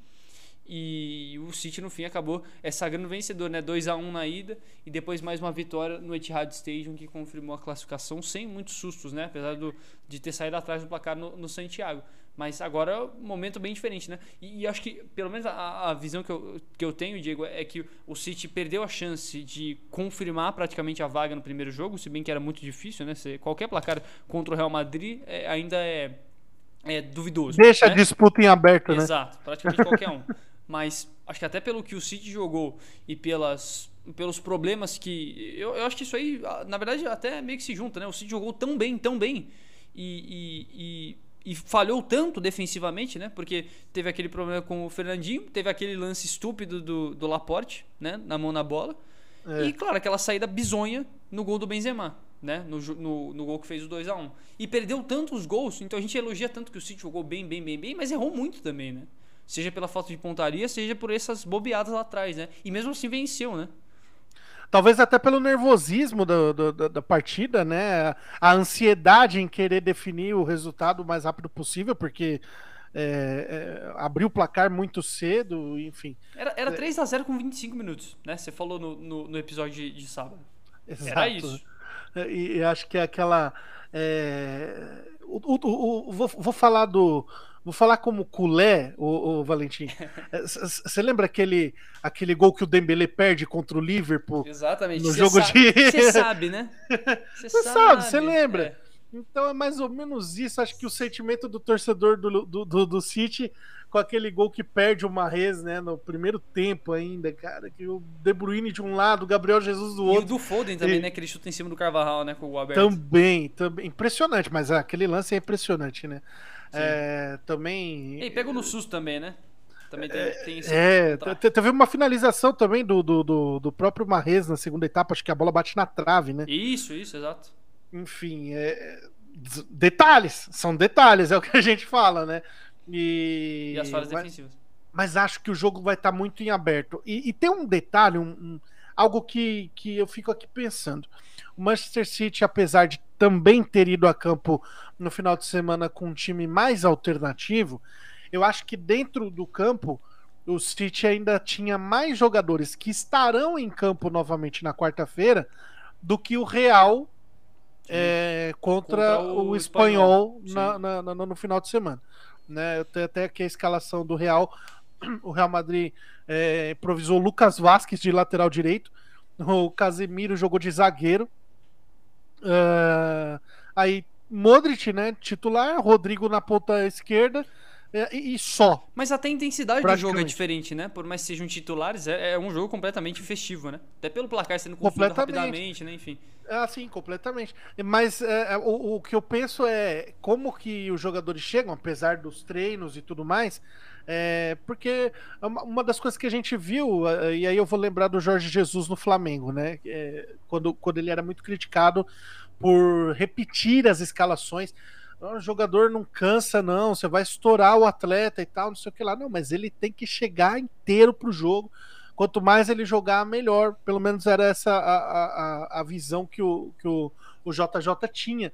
E o City no fim acabou é sagrando vencedor, né? 2 a 1 na ida e depois mais uma vitória no Etihad Stadium que confirmou a classificação sem muitos sustos, né? Apesar do, de ter saído atrás do placar no, no Santiago. Mas agora é um momento bem diferente, né? E, e acho que, pelo menos a, a, visão que eu, que eu tenho, Diego, é que o City perdeu a chance de confirmar praticamente a vaga no primeiro jogo, se bem que era muito difícil, né? Se, qualquer placar contra o Real Madrid é, ainda é, é duvidoso. Deixa né? a disputa em aberto, Exato, né? Exato, praticamente qualquer um. mas acho que até pelo que o City jogou e pelas, pelos problemas que. Eu, eu acho que isso aí, na verdade, até meio que se junta, né? O City jogou tão bem, tão bem. E, e, e, e, falhou tanto defensivamente, né? Porque teve aquele problema com o Fernandinho, teve aquele lance estúpido do, do Laporte, né? Na mão na bola. É. E, claro, aquela saída bizonha no gol do Benzema. Né? No, no, no gol que fez o 2 a 1 E perdeu tantos gols, então a gente elogia tanto que o City jogou bem, bem, bem, bem, mas errou muito também, né? Seja pela falta de pontaria, seja por essas bobeadas lá atrás, né? E mesmo assim venceu, né? Talvez até pelo nervosismo do, do, da partida, né? A ansiedade em querer definir o resultado o mais rápido possível, porque é, é, abriu o placar muito cedo, enfim. Era, era 3 a 0 com 25 minutos, né? Você falou no, no, no episódio de, de, sábado. Exato. Era isso. E, e acho que é aquela. É... O, o, o, vou, vou falar do, Vou falar como culé, o, Valentim. Você lembra aquele, aquele gol que o Dembele perde contra o Liverpool? Exatamente. No jogo sabe, de. Você sabe, né? Você sabe, você lembra? É. Então é mais ou menos isso. Acho que o sentimento do torcedor do, do, do, do City com aquele gol que perde o Marrez, né, no primeiro tempo ainda, cara, que o De Bruyne de um lado, o Gabriel Jesus do outro. E o do Foden também, e... né, que ele chuta em cima do Carvajal, né, com o aberto. Também, também, impressionante, mas aquele lance é impressionante, né? É, também. E pegou no susto também, né? Também tem, é, tem esse. É, teve uma finalização também do, do, do, do, próprio Marrez na segunda etapa, acho que a bola bate na trave, né? Isso, isso, exato. Enfim, é, detalhes, são detalhes, é o que a gente fala, né? E, e as falhas mas, defensivas. Mas acho que o jogo vai estar muito em aberto. E, e tem um detalhe, um, um, algo que, que eu fico aqui pensando. O Manchester City, apesar de também ter ido a campo no final de semana com um time mais alternativo, eu acho que dentro do campo o City ainda tinha mais jogadores que estarão em campo novamente na quarta-feira do que o Real é, contra, contra, o, o espanhol, espanhol na, na, no final de semana. Né? Eu tenho até aqui a escalação do Real. O Real Madrid é, improvisou Lucas Vasquez de lateral direito. O Casemiro jogou de zagueiro. Uh, aí Modric, né, titular, Rodrigo na ponta esquerda é, e, e, só. Mas até a intensidade do jogo é diferente, né? Por mais que sejam titulares, é, é um jogo completamente festivo, né? Até pelo placar sendo confundido rapidamente, né? Enfim. Assim, completamente. Mas é, o, o, que eu penso é como que os jogadores chegam, apesar dos treinos e tudo mais, é, porque uma das coisas que a gente viu, e aí eu vou lembrar do Jorge Jesus no Flamengo, né? É, quando, quando ele era muito criticado por repetir as escalações. O jogador não cansa, não. Você vai estourar o atleta e tal, não sei o que lá. Não, mas ele tem que chegar inteiro pro jogo. Quanto mais ele jogar, melhor. Pelo menos era essa a, a, a visão que o, que o, o JJ tinha.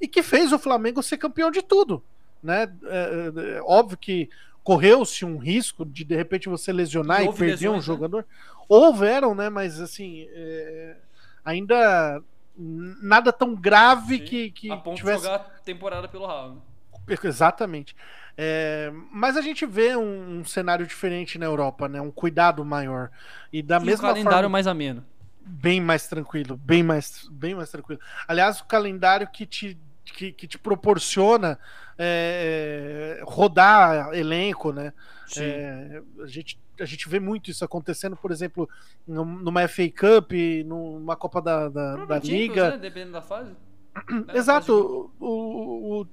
E que fez o Flamengo ser campeão de tudo. Né? É, é, é óbvio que correu-se um risco de de repente você lesionar e, e perder lesões, um né? jogador. Né? Houveram, né? Mas assim, é, ainda nada tão grave Sim, que, que a ponto tivesse... de jogar a temporada pelo ralo. Né? Exatamente. É, mas a gente vê um, um, cenário diferente na Europa, né? Um cuidado maior. E da e mesma um calendário forma, mais ameno. Bem mais tranquilo, bem mais, bem mais tranquilo. Aliás, o calendário que te, que, que te proporciona é, é rodar elenco, né? É, a, gente, a gente vê muito isso acontecendo, por exemplo, numa FA Cup, numa Copa da, da, da Liga. Né? Dependendo da fase. Exato, o, o, o,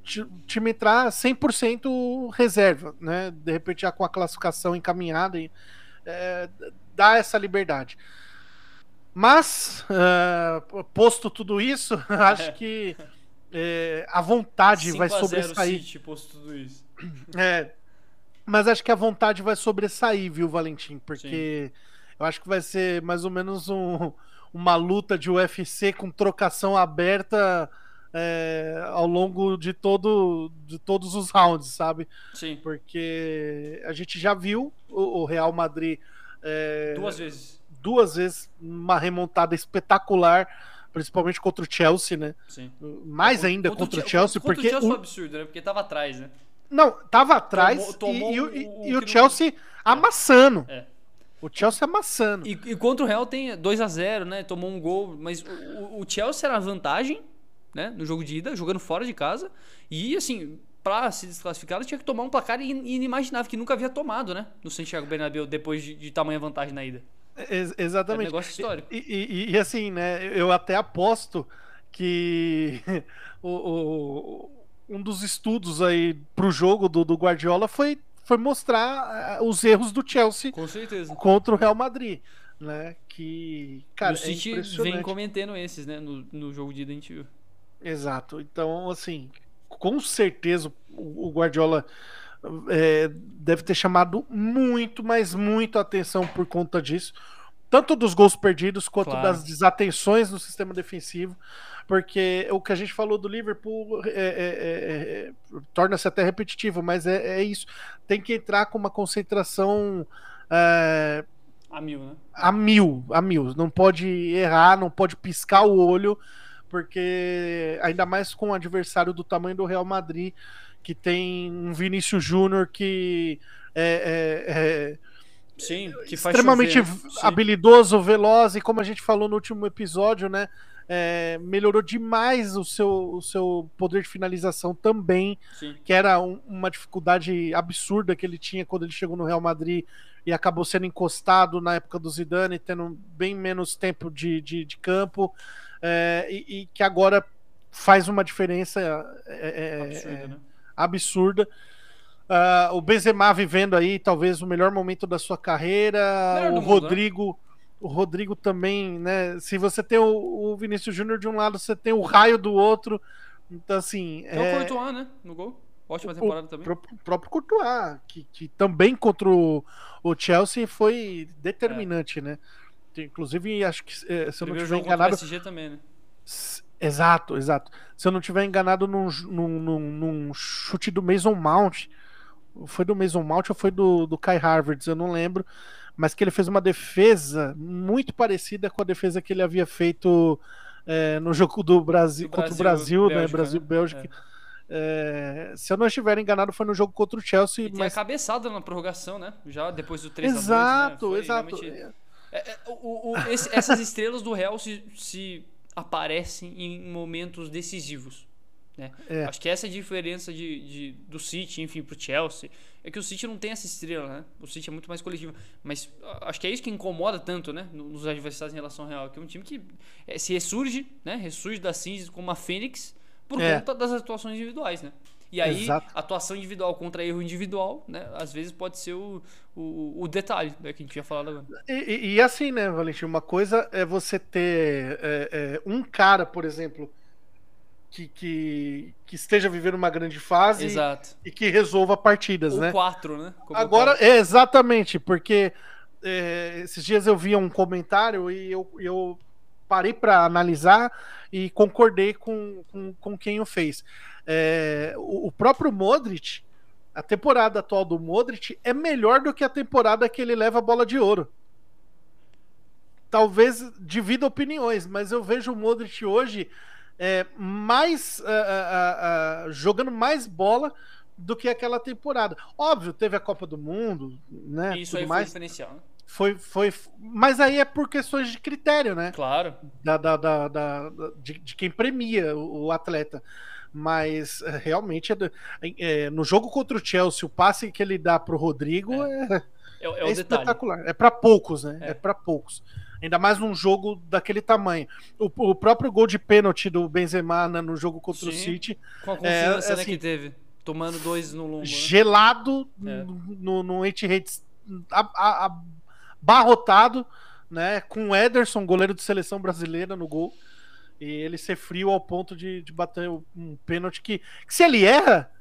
time entrar 100% reserva, né? De repente já com a classificação encaminhada, e, é, dá essa liberdade. Mas, uh, posto tudo isso, acho é. que é, a vontade vai sobressair. City, posto tudo isso. É, mas acho que a vontade vai sobressair, viu, Valentim? Porque Sim. eu acho que vai ser mais ou menos um uma luta de UFC com trocação aberta é, ao longo de, todo, de todos os rounds, sabe? Sim. Porque a gente já viu o, o Real Madrid. É, duas vezes. Duas vezes, uma remontada espetacular, principalmente contra o Chelsea, né? Sim. Mais ainda contra, contra o Chelsea, contra porque. O Chelsea foi absurdo, né? Porque tava atrás, né? Não, tava atrás tomou, tomou e, e, o, e o, Chelsea não... amassando. É. O Chelsea amassando. E, e contra o Real tem 2 a 0 né? Tomou um gol. Mas o, o Chelsea era vantagem, né? No jogo de ida, jogando fora de casa. E assim, para se desclassificar, tinha que tomar um placar inimaginável, que nunca havia tomado, né? No Santiago Bernabéu, depois de, de tamanha vantagem na ida. Ex exatamente. É um negócio histórico. E, e, e, assim, né? Eu até aposto que o, o, um dos estudos aí pro jogo do, do Guardiola foi foi mostrar uh, os erros do Chelsea Com certeza. contra o Real Madrid. Né? Que, cara, o City é vem cometendo esses, né? No, no jogo de viu. Exato. Então, assim, com certeza o Guardiola é, deve ter chamado muito, mas muito atenção por conta disso. Tanto dos gols perdidos quanto claro. das desatenções no sistema defensivo porque o que a gente falou do Liverpool é, é, é, é torna-se até repetitivo, mas é, isso. Tem que entrar com uma concentração a mil, né? A mil, a mil. Não pode errar, não pode piscar o olho, porque ainda mais com um adversário do tamanho do Real Madrid, que tem um Vinícius Júnior que é, Sim, que extremamente habilidoso, veloz, e como a gente falou no último episódio, né? é, melhorou demais o seu, o seu poder de finalização também, Sim. que era um, uma dificuldade absurda que ele tinha quando ele chegou no Real Madrid e acabou sendo encostado na época do Zidane, tendo bem menos tempo de, de, de campo, é, e, e, que agora faz uma diferença é, é absurda. Né? Absurda. Uh, o Benzema vivendo aí talvez o melhor momento da sua carreira, o né? Rodrigo... Né? o Rodrigo também, né? Se você tem o, o Vinícius Júnior de um lado, você tem o Raio do outro. Então, assim. Tem é... o Courtois, né? No gol. Ótima temporada o também. O próprio Courtois, que, que também contra o, o Chelsea foi determinante, é. né? Inclusive, acho que se eu não estiver enganado. PSG também, né? Exato, exato. Se eu não estiver enganado num, num, num, num, chute do Mason Mount, foi do Mason Mount ou foi do, do Kai Harvard, eu não lembro mas que ele fez uma defesa muito parecida com a defesa que ele havia feito é, no jogo do Brasil, do contra Brasil, o Brasil, né? Bélgica, né? É. É, se eu não estiver enganado, foi no jogo contra o Chelsea. E mas... a cabeçada na prorrogação, né? Já depois do 3 Exato, 2, né? exato. Realmente... É, é, o, o, esse, essas estrelas do Real se, se aparecem em momentos decisivos. Né? É. Acho que essa é a diferença de, de, do City, enfim, pro Chelsea. É que o City não tem essa estrela, né? O City é muito mais coletivo. Mas acho que é isso que incomoda tanto, né? Nos adversários em relação ao Real. Que é um time que é, se ressurge, né? Ressurge das cinzas como uma fênix por é. conta das atuações individuais, né? E aí, Exato. atuação individual contra erro individual, né? Às vezes pode ser o, o, o detalhe né, que a gente tinha falado agora. E, e, assim, né, Valentim? Uma coisa é você ter é, é, um cara, por exemplo, que, que, que, esteja vivendo uma grande fase Exato. e que resolva partidas, Ou né? quatro, né? Como Agora, é, exatamente, porque é, esses dias eu vi um comentário e eu, eu parei para analisar e concordei com, com, com quem o fez. É, o, o, próprio Modric, a temporada atual do Modric é melhor do que a temporada que ele leva a bola de ouro. Talvez divida opiniões, mas eu vejo o Modric hoje é, mais uh, uh, uh, jogando mais bola do que aquela temporada. Óbvio, teve a Copa do Mundo, né? Isso aí mais. foi diferencial. Né? Foi, foi, mas aí é por questões de critério, né? Claro. Da, da, da, da de, de, quem premia o atleta. Mas é, realmente, é, é, no jogo contra o Chelsea, o passe que ele dá pro Rodrigo é, é, é, é espetacular. Detalhe. É para poucos, né? É, para poucos. Ainda mais num jogo daquele tamanho. O, o próprio gol de pênalti do Benzema né, no jogo contra Sim. o City. Com a confiança né, assim, que teve. Tomando dois no. Né? Gelado né? no, no Etihad abarrotado, né? Com o Ederson, goleiro de seleção brasileira, no gol. E ele ser frio ao ponto de, de bater um pênalti que, que se ele erra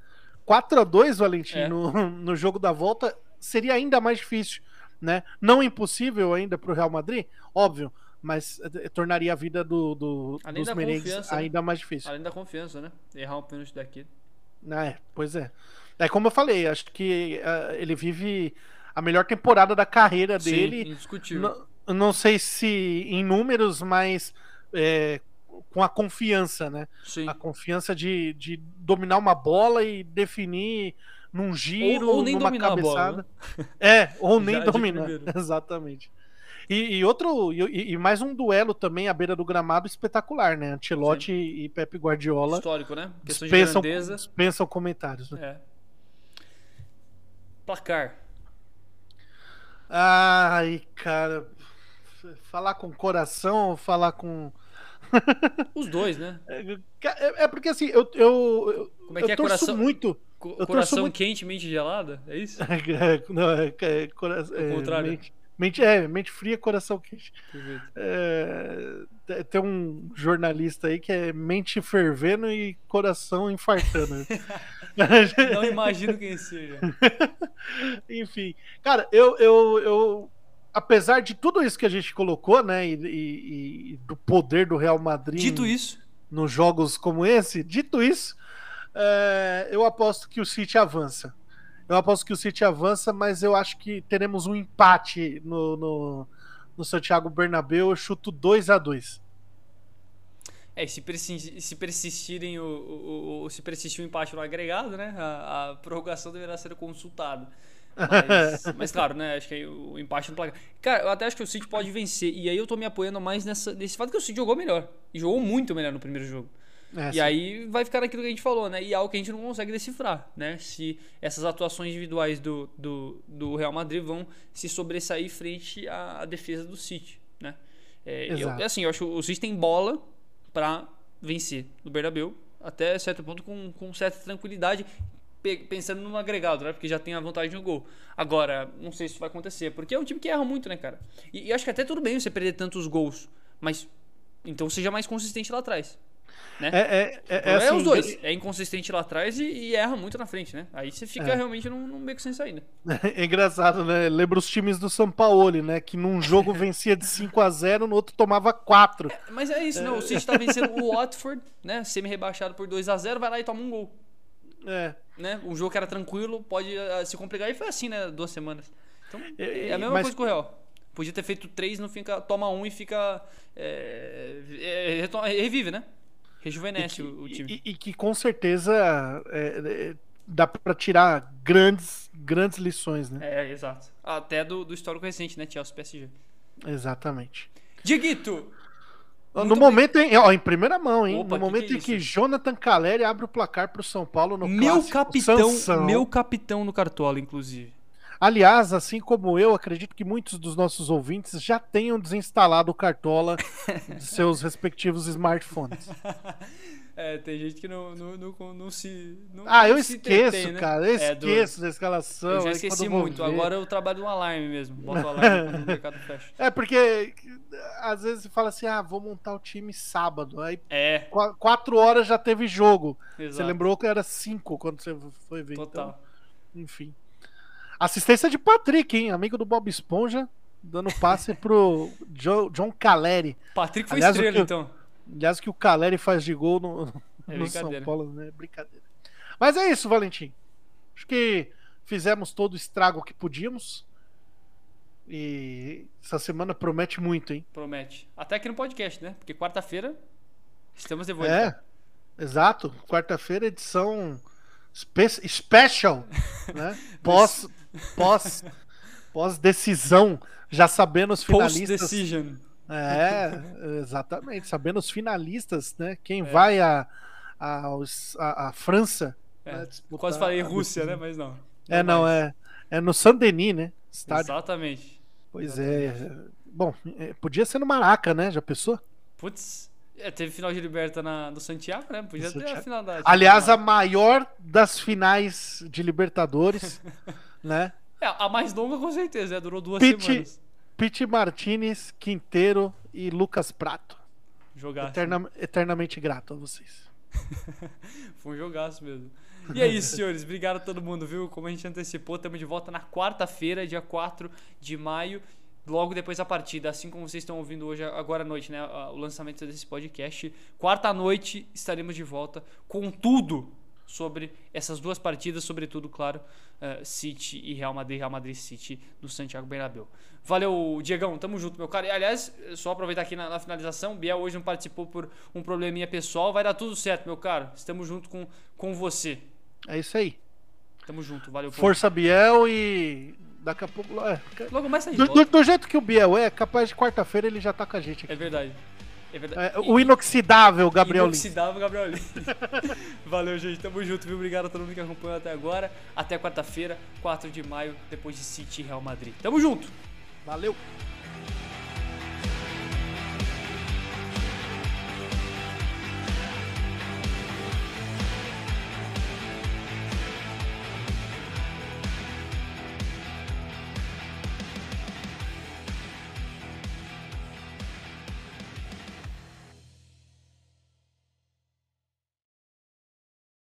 4 a 2 Valentim, é. no, no jogo da volta, seria ainda mais difícil. Né? Não impossível ainda para o Real Madrid, óbvio, mas eh, tornaria a vida do, do dos merengues né? ainda mais difícil. Além da confiança, né? Errar um pênalti daqui. É, pois é. É como eu falei, acho que uh, ele vive a melhor temporada da carreira Sim, dele. Indiscutível. Não, não sei se em números, mas é, com a confiança, né? Sim. A confiança de, de dominar uma bola e definir num giro, ou, ou nem numa cabeçada. Bola, né? É, ou nem dominar. Exatamente. E, e outro, e, e, mais um duelo também à beira do gramado espetacular, né? Ancelotti e Pepe Guardiola. Histórico, né? Questão dispensam, de grandeza. Dispensam comentários. Né? É. Placar. Ai, cara. Falar com coração ou falar com. Os dois, né? É, é porque assim, eu, eu, Como é que eu é coração muito. Co coração muito... quente, mente gelada? É isso? É, não, é, é, coração, é, contrário. Mente, mente, é, mente fria, coração quente. É, tem um jornalista aí que é mente fervendo e coração infartando. não imagino quem seja. Enfim, cara, eu, eu, eu apesar de tudo isso que a gente colocou, né, e, e, e do poder do Real Madrid. Dito isso. Nos jogos como esse, dito isso, é, eu aposto que o City avança. Eu aposto que o City avança, mas eu acho que teremos um empate no, no, no Santiago Bernabéu. Eu chuto 2 a 2 é, se, persistirem, se persistirem o, o, o, se persistir o empate no agregado, né? A, a prorrogação deverá ser consultada. Mas, mas, claro, né? Acho que o empate no placar. Cara, eu até acho que o City pode vencer. E aí eu tô me apoiando mais nessa, nesse fato que o City jogou melhor. E jogou muito melhor no primeiro jogo. É, e sim. aí vai ficar naquilo que a gente falou, né? E é algo que a gente não consegue decifrar, né? Se essas atuações individuais do, do, do Real Madrid vão se sobressair frente à, à defesa do City, né? É, eu, assim, eu acho que o City tem bola para vencer no Bernabéu até certo ponto com, com certa tranquilidade pensando no agregado, né? Porque já tem a vantagem no gol. Agora, não sei se isso vai acontecer, porque é um time que erra muito, né, cara? E, e acho que até tudo bem você perder tantos gols, mas então seja mais consistente lá atrás. Né? É, é, é, é, assim, os dois. É inconsistente lá atrás e, e, erra muito na frente, né? Aí você fica é. realmente num, num beco sem saída. É engraçado, né? Lembra os times do São Paulo, né? Que num jogo vencia de 5 a 0 no outro tomava 4. É, mas é isso, não. O City tá vencendo o Watford, né? Semi-rebaixado por 2 a 0 vai lá e toma um gol. É. Né? Um jogo que era tranquilo pode uh, se complicar e foi assim, né? Duas semanas. Então, é a mesma mas... coisa com o Real. Podia ter feito três, não fica, toma um e fica. É, é, revive, né? Rejuvenesce que, o, o, time. E, e, que com certeza é, é dá para tirar grandes, grandes lições, né? É, exato. Até do, do histórico recente, né? Chelsea PSG. Exatamente. Diguito! No momento, em, ó, em primeira mão, hein? Opa, no momento que que é em que Jonathan Caleri abre o placar para o São Paulo no meu clássico, capitão, Sansão. meu capitão no Cartola, inclusive. Aliás, assim como eu, acredito que muitos dos nossos ouvintes já tenham desinstalado o Cartola de seus respectivos smartphones. É, tem gente que não, não, não, não se. Não, ah, eu esqueço, tem, né? cara. Eu é, esqueço do... da escalação. Eu já esqueci muito. Agora eu trabalho no alarme mesmo. Boto o alarme quando o mercado fecha. É, porque às vezes você fala assim: ah, vou montar o time sábado. Aí é. quatro horas já teve jogo. Exato. Você lembrou que era cinco quando você foi ver. Total. Então, enfim. Assistência de Patrick, hein? Amigo do Bob Esponja, dando passe pro John, John Caleri. Patrick foi aliás, estrela, que, então. Aliás, que o Caleri faz de gol no, é no São Paulo, né? Brincadeira. Mas é isso, Valentim. Acho que fizemos todo o estrago que podíamos. E essa semana promete muito, hein? Promete. Até aqui no podcast, né? Porque quarta-feira estamos de volta. É, exato. Quarta-feira, edição spe special, né? Pós, pós, pós decisão, já sabendo os finalistas. Post decision. É, exatamente. Sabendo os finalistas, né? Quem é. vai a, a, a, a França. É. Né, Quase falei Rússia, né? Mas não. não é, não, é. É no Saint-Denis, né? Estádio. Exatamente. Pois é. Exatamente. é. Bom, podia ser no Maraca, né? Já pensou? Putz, é, teve final de Liberta na, no Santiago, né? Podia ter a final da. Aliás, a maior das finais de Libertadores, né? É, a mais longa com certeza, né? Durou duas semanas. Pete Martinez, Quinteiro e Lucas Prato. Jogaço. Eterna, eternamente grato a vocês. Foi um jogaço mesmo. E é isso, senhores. Obrigado a todo mundo, viu? Como a gente antecipou, estamos de volta na quarta-feira, dia 4 de maio logo depois da partida, assim como vocês estão ouvindo hoje, agora à noite, né? O lançamento desse podcast. Quarta noite estaremos de volta com tudo sobre essas duas partidas, sobretudo, claro, uh, City e Real Madrid, Real Madrid City no Santiago Bernabéu. Valeu, Diegão, tamo junto, meu cara. E, aliás, só aproveitar aqui na, na finalização, Biel hoje não participou por um probleminha pessoal, vai dar tudo certo, meu cara. Estamos junto com, com você. É isso aí. Tamo junto, valeu. Força Biel e Daqui a pouco. É, Logo mais do, do, do, jeito que o Biel é, capaz de quarta-feira ele já tá com a gente aqui. É verdade. É verdade. É, o inoxidável Gabriel Lins. Inoxidável Gabriel Lins. Valeu, gente. Tamo junto, viu? Obrigado a todo mundo que acompanhou até agora. Até quarta-feira, 4 de maio, depois de City e Real Madrid. Tamo junto. Valeu.